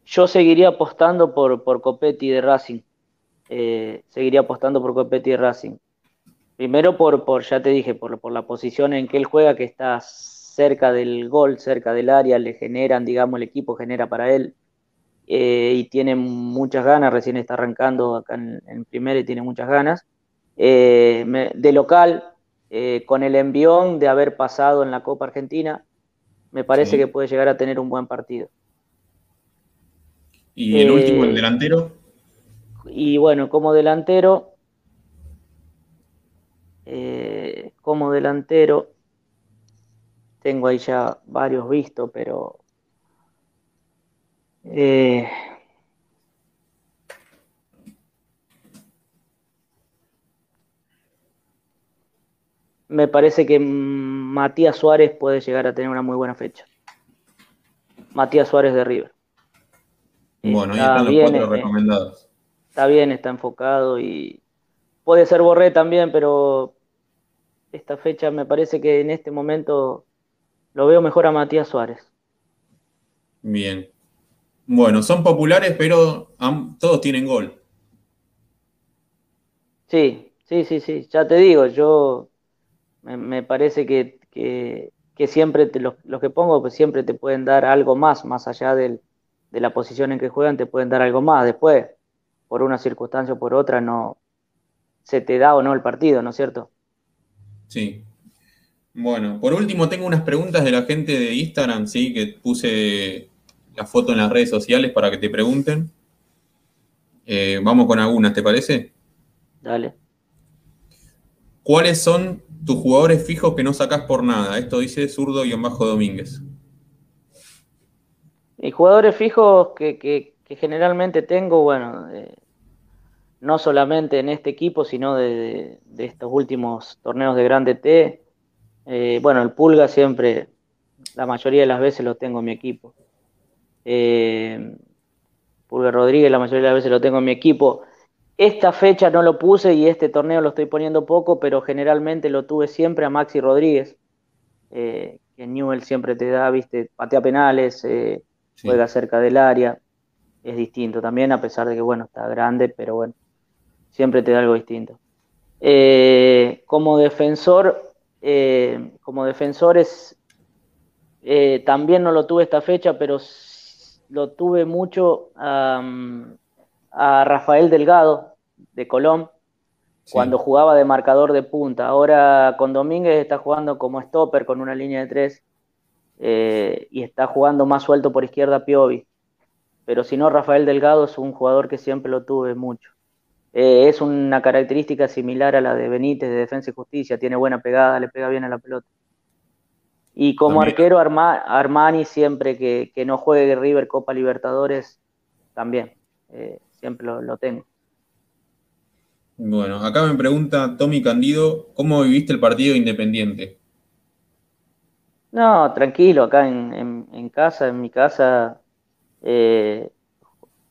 yo seguiría apostando por, por Copetti de Racing. Eh, seguiría apostando por Copetti de Racing. Primero por, por ya te dije, por, por la posición en que él juega, que está cerca del gol, cerca del área, le generan, digamos, el equipo genera para él. Eh, y tiene muchas ganas, recién está arrancando acá en, en primera y tiene muchas ganas. Eh, de local, eh, con el envión de haber pasado en la Copa Argentina, me parece que puede llegar a tener un buen partido. ¿Y el último, el delantero? Y bueno, como delantero, como delantero, tengo ahí ya varios vistos, pero eh, me parece que Matías Suárez puede llegar a tener una muy buena fecha. Matías Suárez de River. Bueno, ahí están los cuatro eh, recomendados. Está bien, está enfocado y puede ser Borré también, pero esta fecha me parece que en este momento lo veo mejor a Matías Suárez. Bien. Bueno, son populares, pero todos tienen gol. Sí, sí, sí, sí. Ya te digo, yo me, parece que, siempre te, los, que pongo pues siempre te pueden dar algo más, más allá de la posición en que juegan, te pueden dar algo más. Después, por una circunstancia o por otra, no se te da o no el partido, ¿no es cierto? Sí. Bueno, por último tengo unas preguntas de la gente de Instagram, sí, que puse la foto en las redes sociales para que te pregunten. Eh, vamos con algunas, ¿te parece? Dale. ¿Cuáles son tus jugadores fijos que no sacas por nada? Esto dice zurdo y en bajo Domínguez. Y jugadores fijos que, generalmente tengo, bueno, eh, no solamente en este equipo, sino de, estos últimos torneos de Grande T. Eh, bueno, el Pulga siempre, la mayoría de las veces lo tengo en mi equipo. Eh, Pulga Rodríguez, la mayoría de las veces lo tengo en mi equipo. Esta fecha no lo puse y este torneo lo estoy poniendo poco, pero generalmente lo tuve siempre a Maxi Rodríguez, eh, que Newell siempre te da, viste, patea penales, eh, juega cerca del área. Es distinto también, a pesar de que, bueno, está grande, pero bueno, siempre te da algo distinto. Eh, como defensor, como defensores, también no lo tuve esta fecha, pero lo tuve mucho a Rafael Delgado de Colón cuando jugaba de marcador de punta. Ahora con Domínguez está jugando como stopper con una línea de tres eh, y está jugando más suelto por izquierda Piovi. Pero si no, Rafael Delgado es un jugador que siempre lo tuve mucho. Eh, es una característica similar a la de Benítez de Defensa y Justicia. Tiene buena pegada, le pega bien a la pelota. Y como arquero, Armani siempre que, no juegue River Copa Libertadores, también. Eh, siempre lo, tengo. Bueno, acá me pregunta Tommy Candido, ¿cómo viviste el partido Independiente? No, tranquilo, acá en, casa, en mi casa, eh,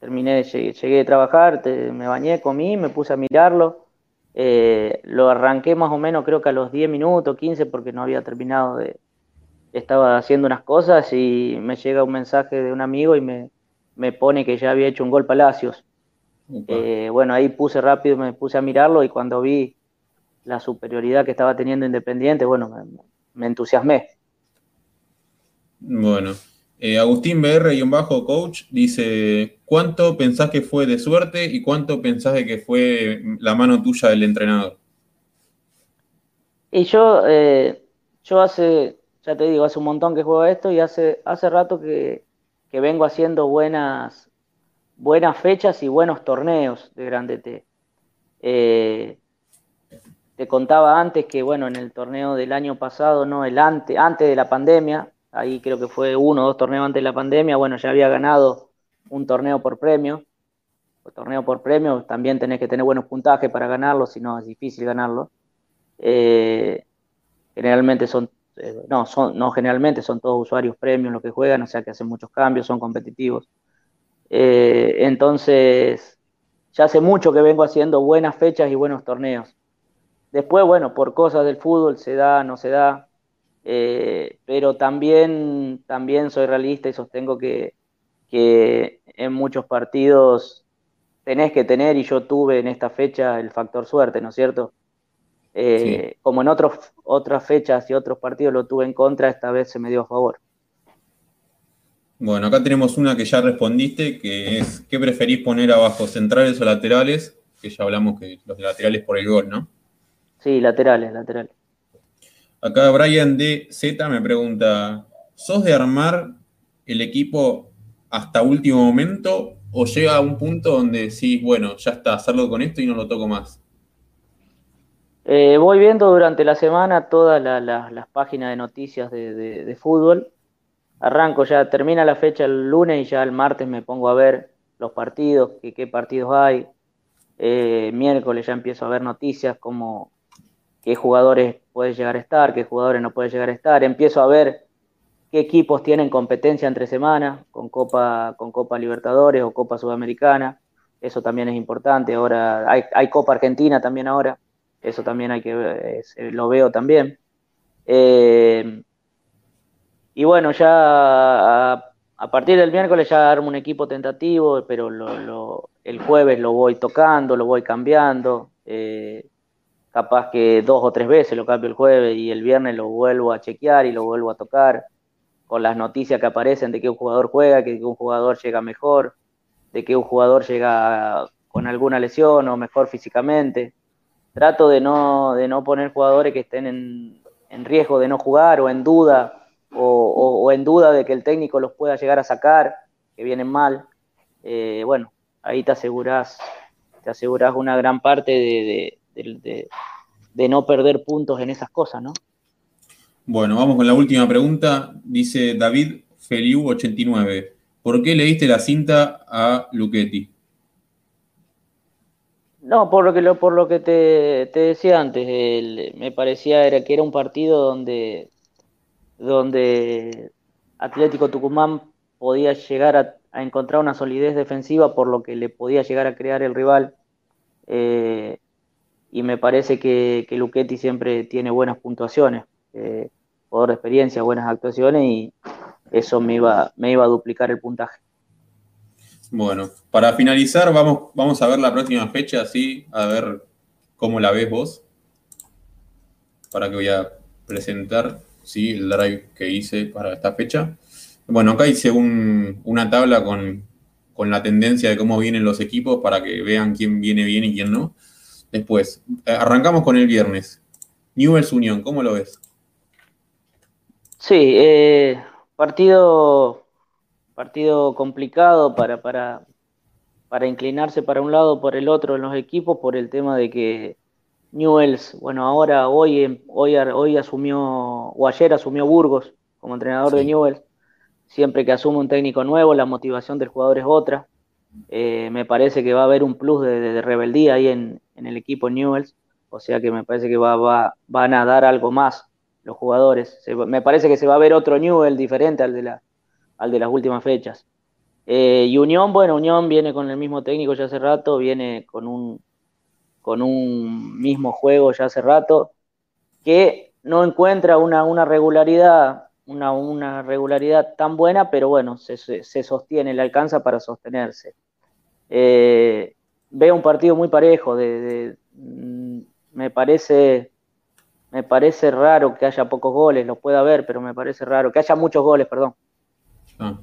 terminé, llegué, llegué, de trabajar, me bañé, comí, me puse a mirarlo. Eh, lo arranqué más o menos creo que a los 10 minutos, 15, porque no había terminado de... Estaba haciendo unas cosas y me llega un mensaje de un amigo y me, me pone que ya había hecho un gol Palacios. Eh, bueno, ahí puse rápido, me puse a mirarlo y cuando vi la superioridad que estaba teniendo Independiente, bueno, me, entusiasmé. Bueno, eh, Agustín BR y un bajo coach dice, ¿cuánto pensás que fue de suerte y cuánto pensás de que fue la mano tuya del entrenador? Y yo, eh, yo hace, ya te digo, hace un montón que juego esto y hace, hace rato que, que vengo haciendo buenas, buenas fechas y buenos torneos de Grande T. Eh, te contaba antes que, bueno, en el torneo del año pasado, no, el antes, antes de la pandemia, ahí creo que fue uno o dos torneos antes de la pandemia, bueno, ya había ganado un torneo por premio. El torneo por premio también tenés que tener buenos puntajes para ganarlo, si no es difícil ganarlo. Eh, generalmente son, eh, no, son, no generalmente son todos usuarios premios los que juegan, o sea que hacen muchos cambios, son competitivos. Eh, entonces, ya hace mucho que vengo haciendo buenas fechas y buenos torneos. Después, bueno, por cosas del fútbol se da, no se da, eh, pero también, también soy realista y sostengo que, en muchos partidos tenés que tener, y yo tuve en esta fecha el factor suerte, ¿no es cierto? Eh, como en otros, otras fechas y otros partidos lo tuve en contra, esta vez se me dio a favor. Bueno, acá tenemos una que ya respondiste, que es ¿qué preferís poner abajo, centrales o laterales? Que ya hablamos que los laterales por el gol, ¿no? Sí, laterales, laterales. Acá Brian D. Z me pregunta, ¿sos de armar el equipo hasta último momento o llega a un punto donde decís, bueno, ya está, hacerlo con esto y no lo toco más? Eh, voy viendo durante la semana todas las páginas de noticias de fútbol arranco ya, termina la fecha el lunes y ya el martes me pongo a ver los partidos, qué, partidos hay. Eh, miércoles ya empiezo a ver noticias como qué jugadores puede llegar a estar, qué jugadores no puede llegar a estar. Empiezo a ver qué equipos tienen competencia entre semanas con Copa, con Copa Libertadores o Copa Sudamericana. Eso también es importante. Ahora hay, hay Copa Argentina también ahora. Eso también hay que lo veo también. Eh, y bueno, ya a, partir del miércoles ya armo un equipo tentativo, pero el jueves lo voy tocando, lo voy cambiando. Eh, capaz que dos o tres veces lo cambio el jueves y el viernes lo vuelvo a chequear y lo vuelvo a tocar con las noticias que aparecen de que un jugador juega, que un jugador llega mejor, de que un jugador llega con alguna lesión o mejor físicamente. Trato de no, de no poner jugadores que estén en, en riesgo de no jugar o en duda o, en duda de que el técnico los pueda llegar a sacar, que vienen mal, eh, bueno, ahí te aseguras te aseguras una gran parte de, no perder puntos en esas cosas, ¿no? Bueno, vamos con la última pregunta. Dice David Feliu89. ¿por qué le diste la cinta a Luchetti? No, por lo que, por lo que te, decía antes, me parecía era que era un partido donde, donde Atlético Tucumán podía llegar a, encontrar una solidez defensiva por lo que le podía llegar a crear el rival. Eh, y me parece que, que Luchetti siempre tiene buenas puntuaciones, eh, de experiencia, buenas actuaciones y eso me iba, me iba a duplicar el puntaje. Bueno, para finalizar, vamos, vamos a ver la próxima fecha, así, a ver cómo la ves vos. Para que voy a presentar ¿sí? el drive que hice para esta fecha. Bueno, acá hice una tabla con, con, la tendencia de cómo vienen los equipos para que vean quién viene bien y quién no. Después, eh, arrancamos con el viernes. Newell's Unión, ¿cómo lo ves? Sí, eh, partido partido complicado para, para, para inclinarse para un lado o por el otro en los equipos por el tema de que Newells, bueno, ahora hoy, hoy, hoy asumió, o ayer asumió Burgos como entrenador de Newells. Siempre que asume un técnico nuevo, la motivación del jugador es otra. Eh, me parece que va a haber un plus de, rebeldía ahí en, el equipo Newells. O sea que me parece que va, va, van a dar algo más los jugadores. me parece que se va a ver otro Newell diferente al de la, al de las últimas fechas. Eh, y Unión, bueno, Unión viene con el mismo técnico ya hace rato, viene con un, con un mismo juego ya hace rato, que no encuentra una, una regularidad, una, una, regularidad tan buena, pero bueno, se, se, sostiene, le alcanza para sostenerse. Eh, veo un partido muy parejo, de, mm, me parece me parece raro que haya pocos goles, lo puede haber, pero me parece raro, que haya muchos goles, perdón. Ah.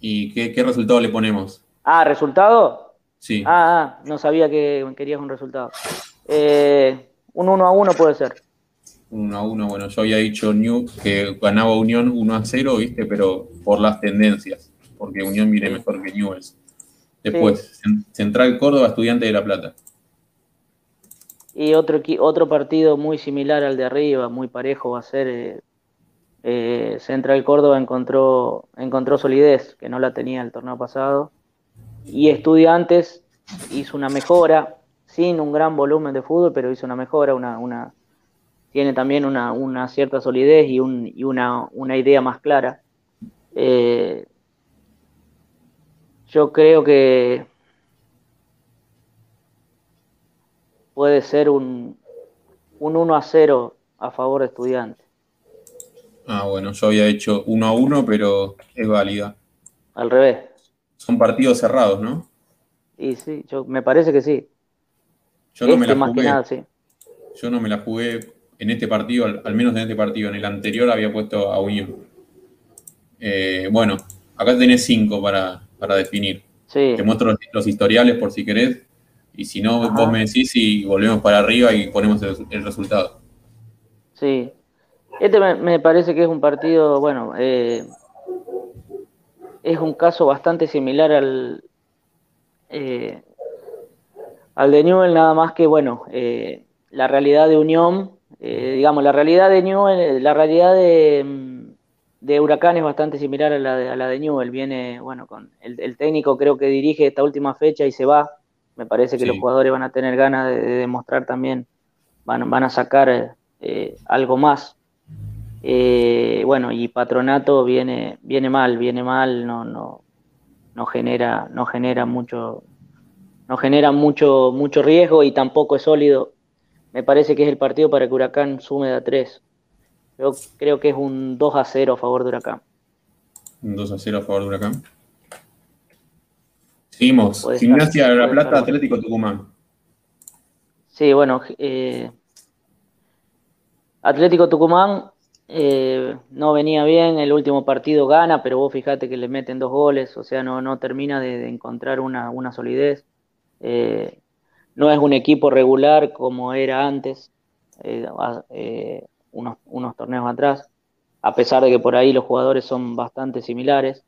¿Y qué, resultado le ponemos? Ah, ¿resultado? Sí. Ah, ah no sabía que querías un resultado. Eh, un 1 a 1 puede ser. 1 a 1, bueno, yo había dicho New que ganaba Unión 1 a 0, ¿viste? Pero por las tendencias, porque Unión viene mejor que Newells. Después, Central Córdoba, Estudiante de La Plata. Y otro, otro partido muy similar al de arriba, muy parejo va a ser eh, eh, Central Córdoba encontró, encontró solidez, que no la tenía el torneo pasado, y Estudiantes hizo una mejora, sin un gran volumen de fútbol, pero hizo una mejora, una, una tiene también una, cierta solidez y, una, idea más clara. Eh, yo creo que puede ser un, un 1 a 0 a favor de Estudiantes. Ah, bueno, yo había hecho uno a uno, pero es válida. Al revés. Son partidos cerrados, ¿no? Y sí, yo, me parece que sí. Yo no me este la jugué. Yo no me la jugué en este partido, al, menos en este partido. En el anterior había puesto a Unión. Eh, bueno, acá tenés cinco para, definir. Sí. Te muestro los, historiales por si querés. Y si no, vos me decís y volvemos para arriba y ponemos el resultado. Sí, este me, parece que es un partido, bueno, eh, es un caso bastante similar al, eh, al de Newell, nada más que, bueno, eh, la realidad de Unión, digamos, la realidad de Newell, la realidad de, de Huracán es bastante similar a la de, a la de Newell. Viene, bueno, con el, técnico creo que dirige esta última fecha y se va. Me parece que los jugadores van a tener ganas de, demostrar también, van, van a sacar algo más eh, bueno, y Patronato viene, viene mal, viene mal, no, no, no genera, no genera mucho, no genera mucho, mucho riesgo y tampoco es sólido. Me parece que es el partido para que Huracán sume de a 3. Yo creo que es un 2 a 0 a favor de Huracán. Un 2 a 0 a favor de Huracán. Seguimos. Gimnasia de La Plata, Atlético Tucumán. Sí, bueno, eh, Atlético Tucumán eh, no venía bien, el último partido gana, pero vos fijate que le meten dos goles, o sea, no, no termina de, encontrar una, solidez. Eh, no es un equipo regular como era antes, eh, unos, unos, torneos atrás, a pesar de que por ahí los jugadores son bastante similares.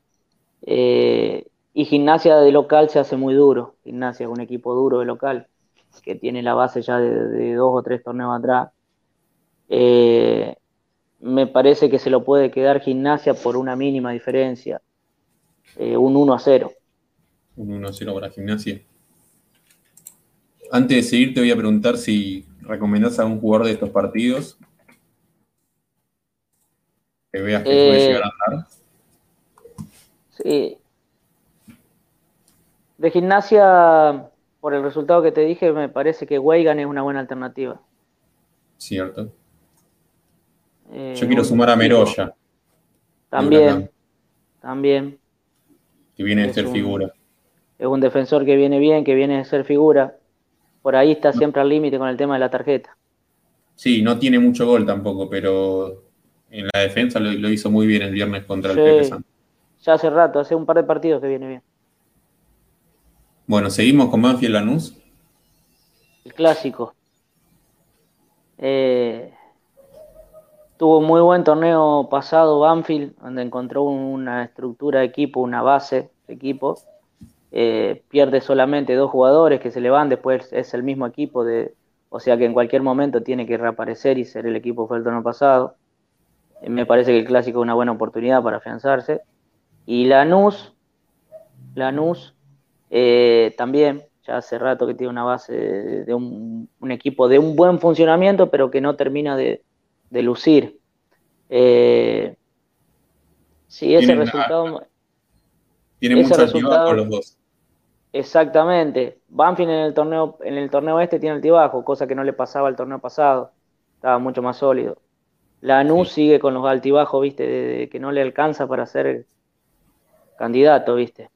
y gimnasia de local se hace muy duro, gimnasia es un equipo duro de local, que tiene la base ya de dos o tres torneos atrás. Me parece que se lo puede quedar gimnasia por una mínima diferencia. Eh, un 1 a 0. Un 1 a 0 para gimnasia. Antes de seguir, te voy a preguntar si recomendás a un jugador de estos partidos que veas que puede eh, llegar a dar. Sí. De gimnasia, por el resultado que te dije, me parece que Weigan es una buena alternativa. Cierto. Eh, Yo quiero sumar a Meroya. También. También. Que viene de ser figura. Es un defensor que viene bien, que viene de ser figura. Por ahí está siempre al límite con el tema de la tarjeta. Sí, no tiene mucho gol tampoco, pero en la defensa lo, hizo muy bien el viernes contra el Pepe Santos. Ya hace rato, hace un par de partidos que viene bien. Bueno, seguimos con Banfield Lanús. El clásico. Eh, tuvo muy buen torneo pasado Banfield, donde encontró una estructura de equipo, una base de equipo. Eh, pierde solamente dos jugadores que se le van, después es el mismo equipo, de, o sea que en cualquier momento tiene que reaparecer y ser el equipo que fue el torneo pasado. Eh, me parece que el clásico es una buena oportunidad para afianzarse. Y Lanús, Lanús eh, también, ya hace rato que tiene una base de, un, equipo de un buen funcionamiento, pero que no termina de, lucir. Eh, sí, ese resultado. Tiene mucho resultado, con los dos. Exactamente. Banfield en el torneo, en el torneo este tiene altibajo, cosa que no le pasaba al torneo pasado. Estaba mucho más sólido. La sí. sigue con los altibajos, viste, de, que no le alcanza para ser candidato, viste.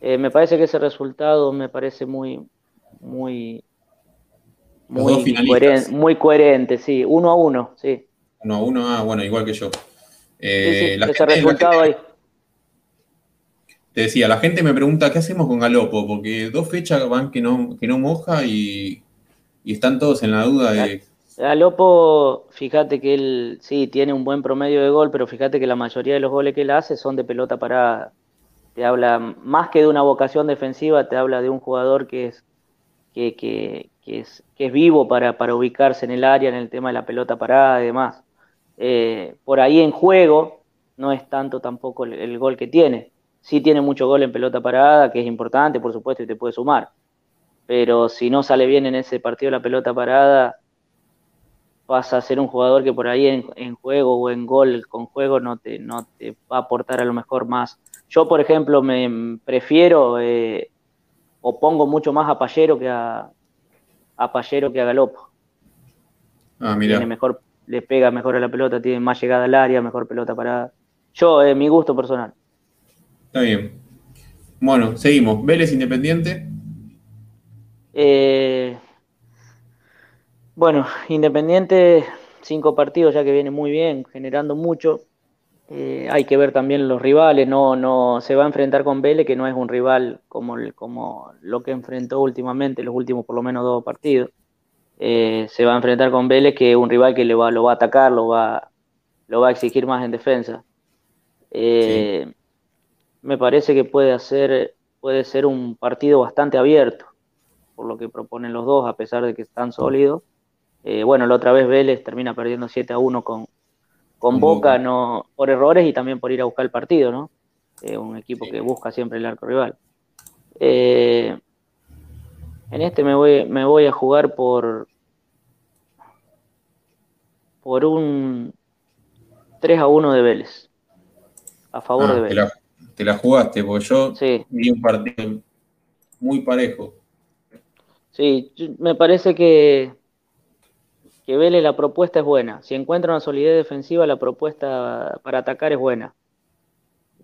Eh, me parece que ese resultado me parece muy, muy, muy, coherente, muy coherente, sí. Uno a uno, sí. Uno a uno, ah, bueno, igual que yo. Eh, ese resultado ahí. Te decía, la gente me pregunta, ¿qué hacemos con Galopo? Porque dos fechas van que no, que no moja y, y están todos en la duda de Galopo, fíjate que él sí tiene un buen promedio de gol, pero fíjate que la mayoría de los goles que él hace son de pelota parada. Te habla más que de una vocación defensiva, te habla de un jugador que es que, que, es, que es vivo para, para, ubicarse en el área, en el tema de la pelota parada y demás. Eh, por ahí en juego no es tanto tampoco el, gol que tiene. Sí tiene mucho gol en pelota parada, que es importante, por supuesto, y te puede sumar. Pero si no sale bien en ese partido la pelota parada, vas a ser un jugador que por ahí en, juego o en gol con juego no te, no te va a aportar a lo mejor más. Yo, por ejemplo, me prefiero eh, o pongo mucho más a Pallero que a, a Pallero que a Galopo. Ah, mira. Tiene mejor, le pega mejor a la pelota, tiene más llegada al área, mejor pelota parada. Yo, eh, mi gusto personal. Está bien. Bueno, seguimos. Vélez Independiente. Eh, bueno, Independiente, cinco partidos ya que viene muy bien, generando mucho. Eh, hay que ver también los rivales, no, no se va a enfrentar con Vélez, que no es un rival como, como lo que enfrentó últimamente, los últimos por lo menos dos partidos. Eh, se va a enfrentar con Vélez, que es un rival que le va, lo va a atacar, lo va, lo va a exigir más en defensa. Eh, me parece que puede, hacer, puede ser un partido bastante abierto, por lo que proponen los dos, a pesar de que están sólidos. Bueno, la otra vez Vélez termina perdiendo 7 a 1 con, con Boca, no por errores y también por ir a buscar el partido, ¿no? Eh, un equipo que busca siempre el arco rival. Eh, en este me voy, me voy a jugar por por un 3 a 1 de Vélez. A favor ah, de Vélez. Te la, jugaste, porque yo vi un partido muy parejo. Sí, me parece que que Vélez la propuesta es buena. Si encuentra una solidez defensiva, la propuesta para atacar es buena.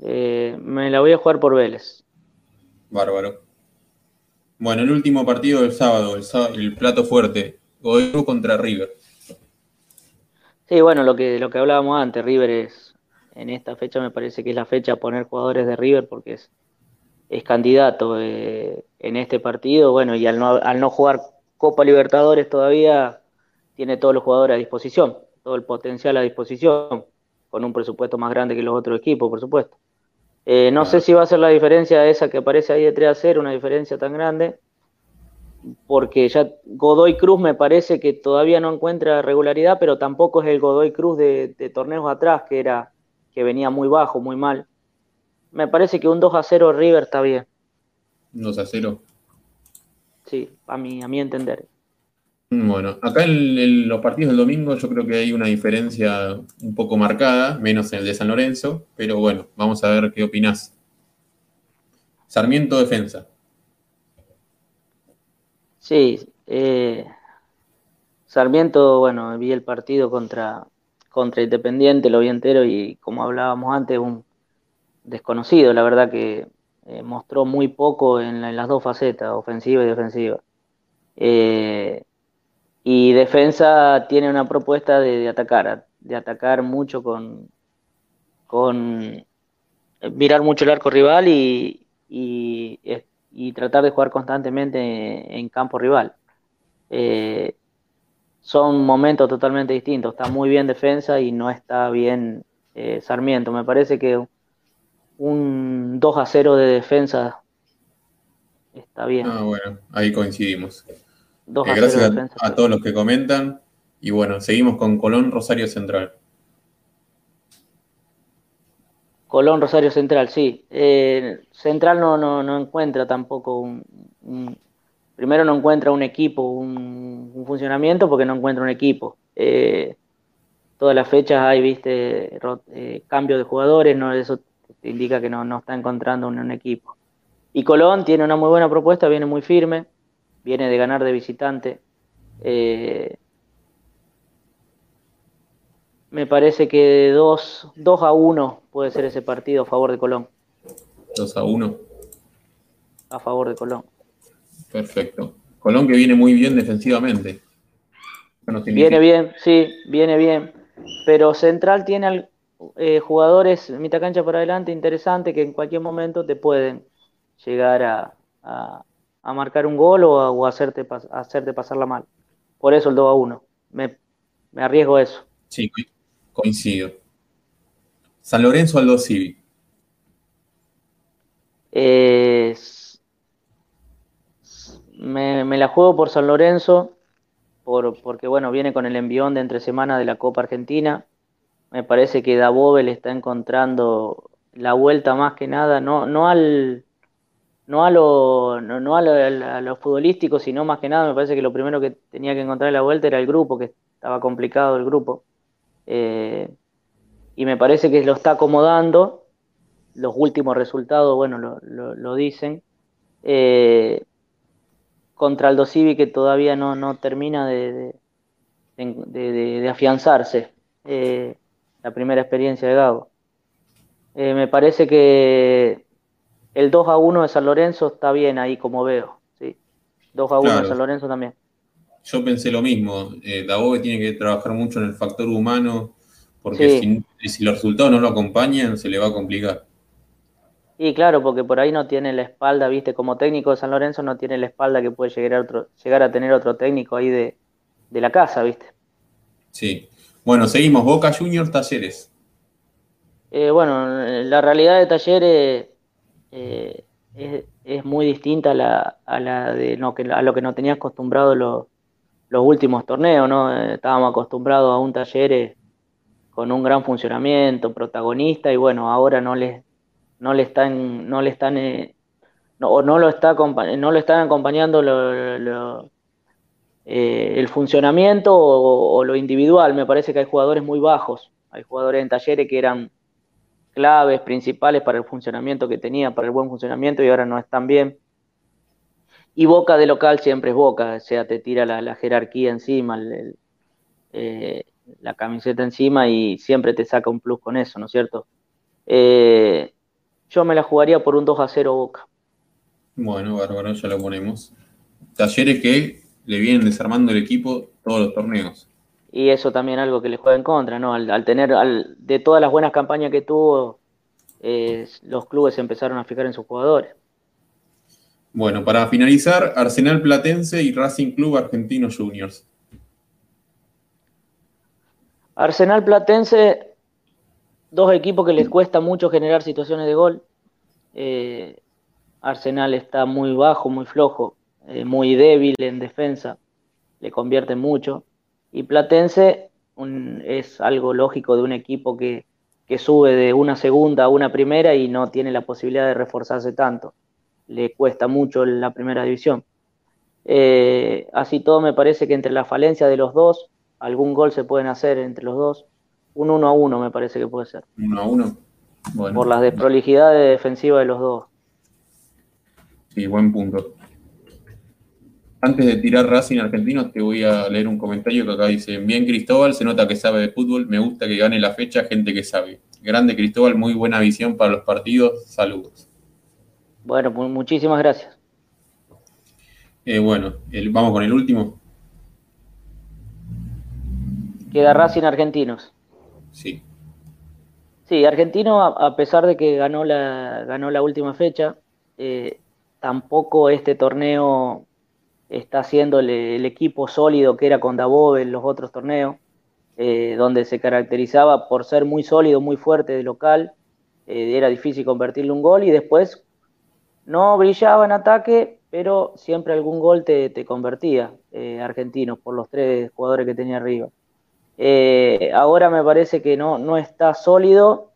Eh, me la voy a jugar por Vélez. Bárbaro. Bueno, el último partido del sábado, el, plato fuerte, Godoy contra River. Sí, bueno, lo que, lo que hablábamos antes, River es, en esta fecha me parece que es la fecha a poner jugadores de River porque es, es candidato eh, en este partido, bueno, y al no, al no jugar Copa Libertadores todavía, tiene todos los jugadores a disposición, todo el potencial a disposición, con un presupuesto más grande que los otros equipos, por supuesto. Eh, no sé si va a ser la diferencia esa que aparece ahí de 3 a 0, una diferencia tan grande. porque ya Godoy Cruz me parece que todavía no encuentra regularidad, pero tampoco es el Godoy Cruz de, torneos atrás, que era que venía muy bajo, muy mal. Me parece que un 2 a 0 River está bien. 2 a 0. Sí, a mi, a mi entender. Bueno, acá en, los partidos del domingo yo creo que hay una diferencia un poco marcada, menos en el de San Lorenzo, pero bueno, vamos a ver qué opinás. Sarmiento defensa. Sí, eh, Sarmiento, bueno, vi el partido contra, contra Independiente, lo vi entero y como hablábamos antes, un desconocido, la verdad que eh, mostró muy poco en, las dos facetas, ofensiva y defensiva. Eh, y defensa tiene una propuesta de, atacar, de atacar mucho con, con mirar mucho el arco rival y, y, y tratar de jugar constantemente en campo rival. Eh, son momentos totalmente distintos. Está muy bien defensa y no está bien eh, Sarmiento. Me parece que un 2 a 0 de defensa está bien. Ah, bueno, ahí coincidimos. Eh, gracias a todos los que comentan. Y bueno, seguimos con Colón Rosario Central. Colón, Rosario Central, sí. Eh, Central no, no, no, encuentra tampoco un, Primero no encuentra un equipo, un, funcionamiento, porque no encuentra un equipo. Eh, todas las fechas hay, viste, eh, cambio de jugadores, no eso indica que no, no está encontrando un, un, equipo. Y Colón tiene una muy buena propuesta, viene muy firme, viene de ganar de visitante. Eh, me parece que 2, 2 a 1 puede ser ese partido a favor de Colón. 2 a 1. A favor de Colón. Perfecto. Colón que viene muy bien defensivamente. viene bien, sí, viene bien. Pero Central tiene eh, jugadores mitad cancha por adelante interesantes que en cualquier momento te pueden llegar a, a, marcar un gol o, a, o hacerte, hacerte pasarla mal. Por eso el 2 a 1. Me, me arriesgo a eso. Sí, Coincido. San Lorenzo Aldo Civi. me, la juego por San Lorenzo, por, porque bueno, viene con el envión de entre semana de la Copa Argentina. Me parece que le está encontrando la vuelta más que nada, no, no al no a lo, no, a, lo, futbolístico, sino más que nada me parece que lo primero que tenía que encontrar la vuelta era el grupo, que estaba complicado el grupo. Eh, y me parece que lo está acomodando. Los últimos resultados, bueno, lo, dicen. Eh, contra Aldo Civi que todavía no, no termina de, de, afianzarse. Eh, la primera experiencia de Gago. me parece que el 2 a 1 de San Lorenzo está bien ahí, como veo. ¿sí? 2 a 1 de San Lorenzo también yo pensé lo mismo. Eh, tiene que trabajar mucho en el factor humano, porque si, los resultados no lo acompañan, se le va a complicar. Y claro, porque por ahí no tiene la espalda, viste, como técnico de San Lorenzo no tiene la espalda que puede llegar a, otro, llegar a tener otro técnico ahí de, la casa, viste. Sí. Bueno, seguimos. Boca Juniors, Talleres. Eh, bueno, la realidad de Talleres eh, es, muy distinta a la, a la de que, a lo que no tenía acostumbrado los, los últimos torneos, ¿no? Eh, estábamos acostumbrados a un taller eh, con un gran funcionamiento, protagonista, y bueno, ahora no le, no le están, no le están, no, no, lo está, no lo están acompañando el funcionamiento o, lo individual. Me parece que hay jugadores muy bajos, hay jugadores en talleres que eran claves, principales para el funcionamiento que tenía, para el buen funcionamiento, y ahora no están bien. Y Boca de local siempre es Boca, o sea, te tira la, jerarquía encima, eh, la camiseta encima y siempre te saca un plus con eso, ¿no es cierto? Eh, yo me la jugaría por un 2 a 0 Boca. Bueno, bárbaro, ya lo ponemos. Talleres que le vienen desarmando el equipo todos los torneos. Y eso también algo que le juega en contra, ¿no? Al, tener, al, de todas las buenas campañas que tuvo, eh, los clubes empezaron a fijar en sus jugadores. Bueno, para finalizar, Arsenal Platense y Racing Club Argentino Juniors. Arsenal Platense, dos equipos que les cuesta mucho generar situaciones de gol. Eh, Arsenal está muy bajo, muy flojo. eh, muy débil en defensa, le convierte mucho. Y Platense es algo lógico de un equipo que, sube de una segunda a una primera y no tiene la posibilidad de reforzarse tanto. Le cuesta mucho la primera división. Eh, así todo me parece que entre la falencia de los dos, algún gol se pueden hacer entre los dos. Un 1 a 1 me parece que puede ser. 1 a 1. Por las desprolijidades defensivas de los dos. Sí, buen punto. Antes de tirar Racing argentino, te voy a leer un comentario que acá dice: Bien, Cristóbal, se nota que sabe de fútbol. Me gusta que gane la fecha, gente que sabe. Grande Cristóbal, muy buena visión para los partidos. Saludos. Bueno, muchísimas gracias. Eh, bueno, vamos con el último. Queda Racing Argentinos. Sí. Sí, Argentino, a pesar de que ganó la, ganó la última fecha, eh, tampoco este torneo está siendo el, equipo sólido que era con Dabove en los otros torneos, eh, donde se caracterizaba por ser muy sólido, muy fuerte de local, eh, era difícil convertirle un gol y después no brillaba en ataque, pero siempre algún gol te, convertía, eh, argentino, por los tres jugadores que tenía arriba. ahora me parece que no, no está sólido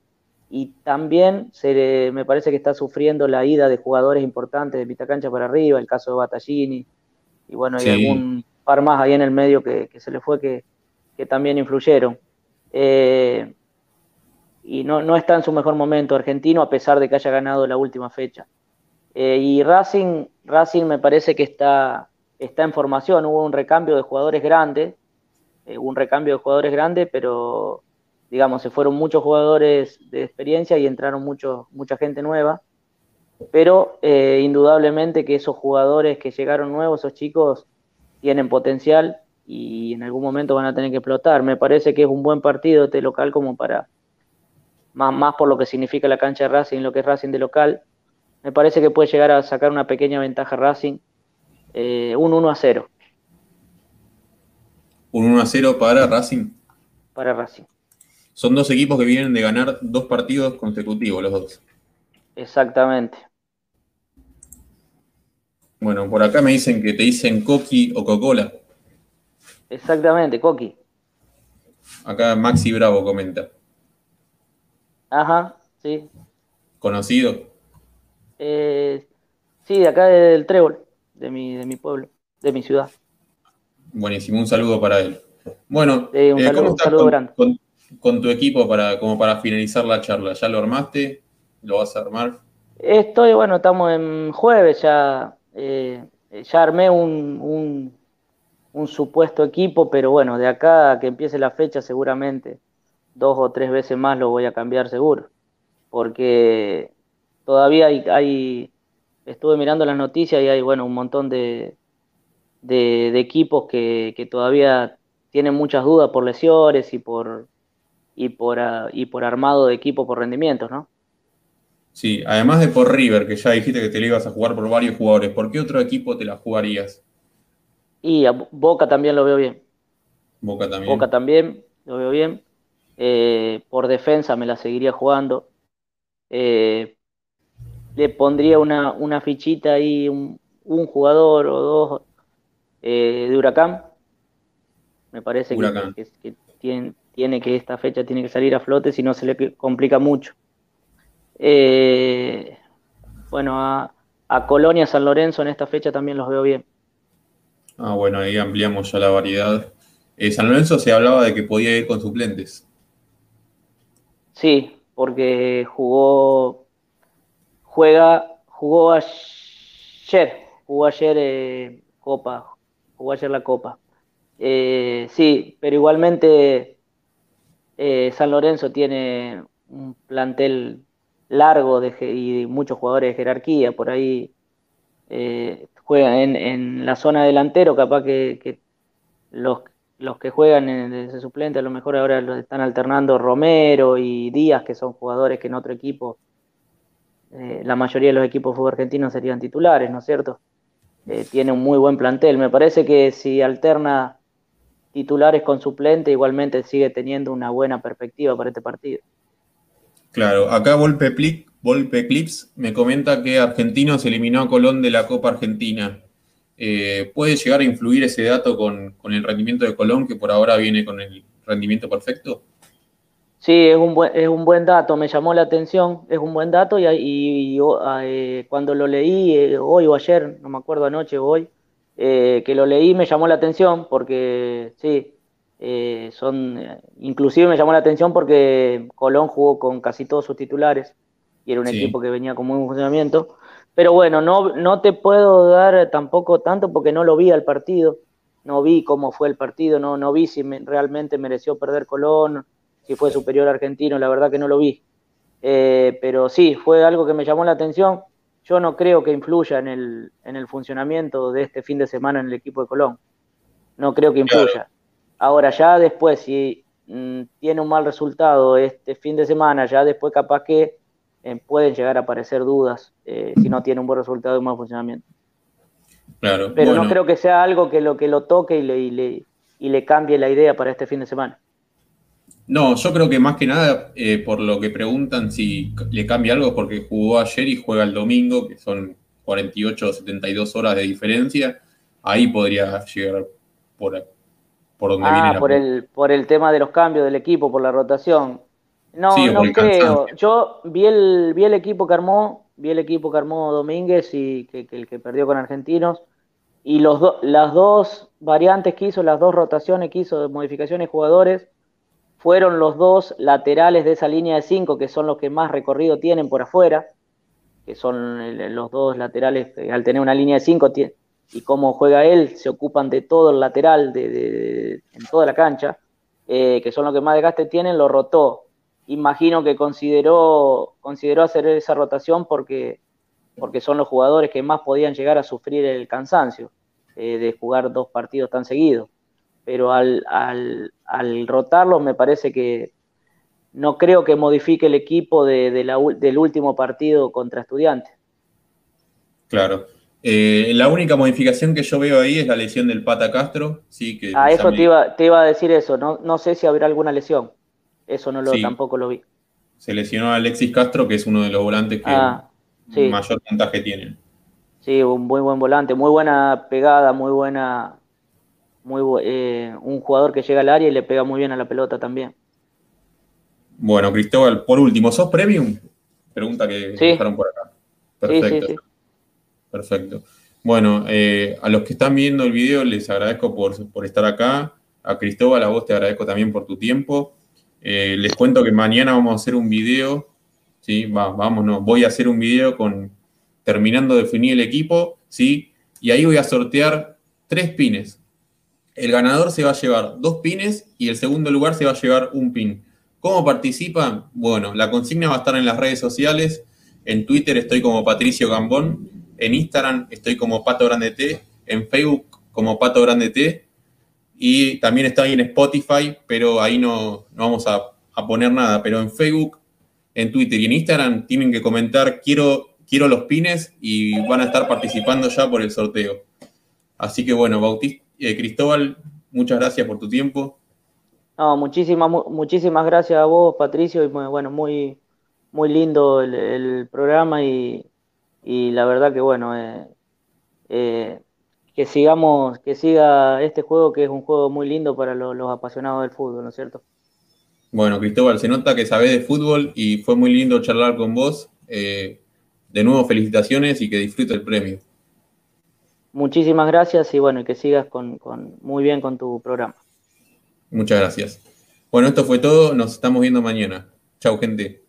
y también se me parece que está sufriendo la ida de jugadores importantes de Pitacancha para arriba, el caso de Battaglini, y bueno, hay algún par más ahí en el medio que, se le fue que, también influyeron. Eh, y no, no, está en su mejor momento argentino, a pesar de que haya ganado la última fecha. Eh, y Racing, Racing me parece que está, está en formación, hubo un recambio de jugadores grandes, eh, hubo un recambio de jugadores grandes, pero digamos, se fueron muchos jugadores de experiencia y entraron mucho, mucha gente nueva pero eh, indudablemente que esos jugadores que llegaron nuevos, esos chicos, tienen potencial y en algún momento van a tener que explotar. Me parece que es un buen partido este local como para, más, más por lo que significa la cancha de Racing, lo que es Racing de local, me parece que puede llegar a sacar una pequeña ventaja Racing, eh, un 1 a 0. ¿Un 1 a 0 para Racing? Para Racing. Son dos equipos que vienen de ganar dos partidos consecutivos, los dos. Exactamente. Bueno, por acá me dicen que te dicen Coqui o Coca-Cola. Exactamente, Coqui. Acá Maxi Bravo comenta. Ajá, sí. ¿Conocido? Eh, sí, de acá del Trébol, de mi, de mi pueblo, de mi ciudad. Buenísimo, un saludo para él. Bueno, eh, ¿cómo estás con, con, tu equipo para, como para finalizar la charla? ¿Ya lo armaste? ¿Lo vas a armar? Estoy, bueno, estamos en jueves ya eh, ya armé un, un, supuesto equipo, pero bueno, de acá a que empiece la fecha seguramente dos o tres veces más lo voy a cambiar seguro, porque todavía hay, estuve mirando las noticias y hay bueno un montón de, de, equipos que, que, todavía tienen muchas dudas por lesiones y por y por, ah, y por armado de equipo por rendimientos, ¿no? Sí, además de por River, que ya dijiste que te le ibas a jugar por varios jugadores, ¿por qué otro equipo te la jugarías? Y a Boca también lo veo bien. Boca también. Boca también, lo veo bien. Eh, por defensa me la seguiría jugando. Eh, le pondría una, fichita ahí, un, jugador o dos eh, de Huracán. Me parece que, tiene, tiene que esta fecha tiene que salir a flote, si no se le complica mucho. Eh, bueno, a, Colonia, San Lorenzo en esta fecha también los veo bien. Ah, bueno, ahí ampliamos ya la variedad. Eh, San Lorenzo se hablaba de que podía ir con suplentes. Sí, porque jugó, juega, jugó ayer, jugó ayer eh, Copa, jugó ayer la Copa. sí, pero igualmente San Lorenzo tiene un plantel largo de, y muchos jugadores de jerarquía, por ahí eh, juegan en, la zona delantero, capaz que, los, los, que juegan en ese suplente a lo mejor ahora los están alternando Romero y Díaz, que son jugadores que en otro equipo, eh, la mayoría de los equipos fútbol argentinos serían titulares, ¿no es cierto? Eh, tiene un muy buen plantel. Me parece que si alterna titulares con suplente, igualmente sigue teniendo una buena perspectiva para este partido. Claro, acá Volpe, Clips me comenta que Argentino se eliminó a Colón de la Copa Argentina. eh, ¿puede llegar a influir ese dato con, el rendimiento de Colón, que por ahora viene con el rendimiento perfecto? Sí, es un, buen, es un buen dato, me llamó la atención, es un buen dato y, eh, cuando lo leí eh, hoy o ayer, no me acuerdo anoche o hoy, que lo leí me llamó la atención porque sí, son, inclusive me llamó la atención porque Colón jugó con casi todos sus titulares y era un equipo que venía con muy buen funcionamiento. Pero bueno, no, no te puedo dar tampoco tanto porque no lo vi al partido, no vi cómo fue el partido, no, no vi si realmente mereció perder Colón, si fue superior a Argentino, la verdad que no lo vi. Eh, pero sí, fue algo que me llamó la atención. Yo no creo que influya en el, en el funcionamiento de este fin de semana en el equipo de Colón. No creo que influya. Ahora ya después, si mm, tiene un mal resultado este fin de semana, ya después capaz que eh, pueden llegar a aparecer dudas eh, si no tiene un buen resultado y un buen funcionamiento. Claro, Pero no creo que sea algo que lo que lo toque y le, y le, cambie la idea para este fin de semana. No, yo creo que más que nada, eh, por lo que preguntan si le cambia algo, porque jugó ayer y juega el domingo, que son 48 o 72 horas de diferencia, ahí podría llegar por, por donde ah, viene por el por el tema de los cambios del equipo, por la rotación. No, no creo. Yo vi el, vi el equipo que armó, vi el equipo que armó Domínguez y que, el que perdió con Argentinos. Y los las dos variantes que hizo, las dos rotaciones que hizo de modificaciones de jugadores, fueron los dos laterales de esa línea de cinco, que son los que más recorrido tienen por afuera, que son los dos laterales, al tener una línea de cinco, y cómo juega él, se ocupan de todo el lateral de, en toda la cancha, eh, que son los que más desgaste tienen, lo rotó imagino que consideró, consideró hacer esa rotación porque, porque son los jugadores que más podían llegar a sufrir el cansancio eh, de jugar dos partidos tan seguidos. Pero al, al, al rotarlos me parece que no creo que modifique el equipo de, del último partido contra estudiantes. Claro. Eh, la única modificación que yo veo ahí es la lesión del Pata Castro. Sí, que ah, eso te iba, te iba a decir eso. No, no sé si habrá alguna lesión. Eso no lo, tampoco lo vi. Se lesionó a Alexis Castro, que es uno de los volantes que ah, mayor puntaje tienen. Sí, un muy buen volante, muy buena pegada, muy buena, muy eh, un jugador que llega al área y le pega muy bien a la pelota también. Bueno, Cristóbal, por último, ¿sos premium? Pregunta que dejaron por acá. Perfecto. Perfecto. Bueno, eh, a los que están viendo el video les agradezco por, por estar acá. A Cristóbal, a vos te agradezco también por tu tiempo. Eh, les cuento que mañana vamos a hacer un video, ¿sí? vamos, no, voy a hacer un video con terminando de definir el equipo, ¿sí? Y ahí voy a sortear tres pines. El ganador se va a llevar dos pines y el segundo lugar se va a llevar un pin. ¿Cómo participan? Bueno, la consigna va a estar en las redes sociales. En Twitter estoy como Patricio Gambón. En Instagram estoy como Pato Grande T. En Facebook como Pato Grande T. Y también está ahí en Spotify, pero ahí no, vamos a, poner nada. Pero en Facebook, en Twitter y en Instagram tienen que comentar quiero, quiero los pines y van a estar participando ya por el sorteo. Así que bueno, Bautista, eh, Cristóbal, muchas gracias por tu tiempo. No, muchísimas, muchísimas gracias a vos, Patricio, y bueno, muy, muy lindo el, programa y, la verdad que bueno, eh, eh, que sigamos, que siga este juego que es un juego muy lindo para los apasionados del fútbol, ¿no es cierto? Bueno, Cristóbal, se nota que sabés de fútbol y fue muy lindo charlar con vos. Eh, de nuevo, felicitaciones y que disfrute el premio. Muchísimas gracias y bueno, que sigas con, muy bien con tu programa. Muchas gracias. Bueno, esto fue todo. Nos estamos viendo mañana. Chau, gente.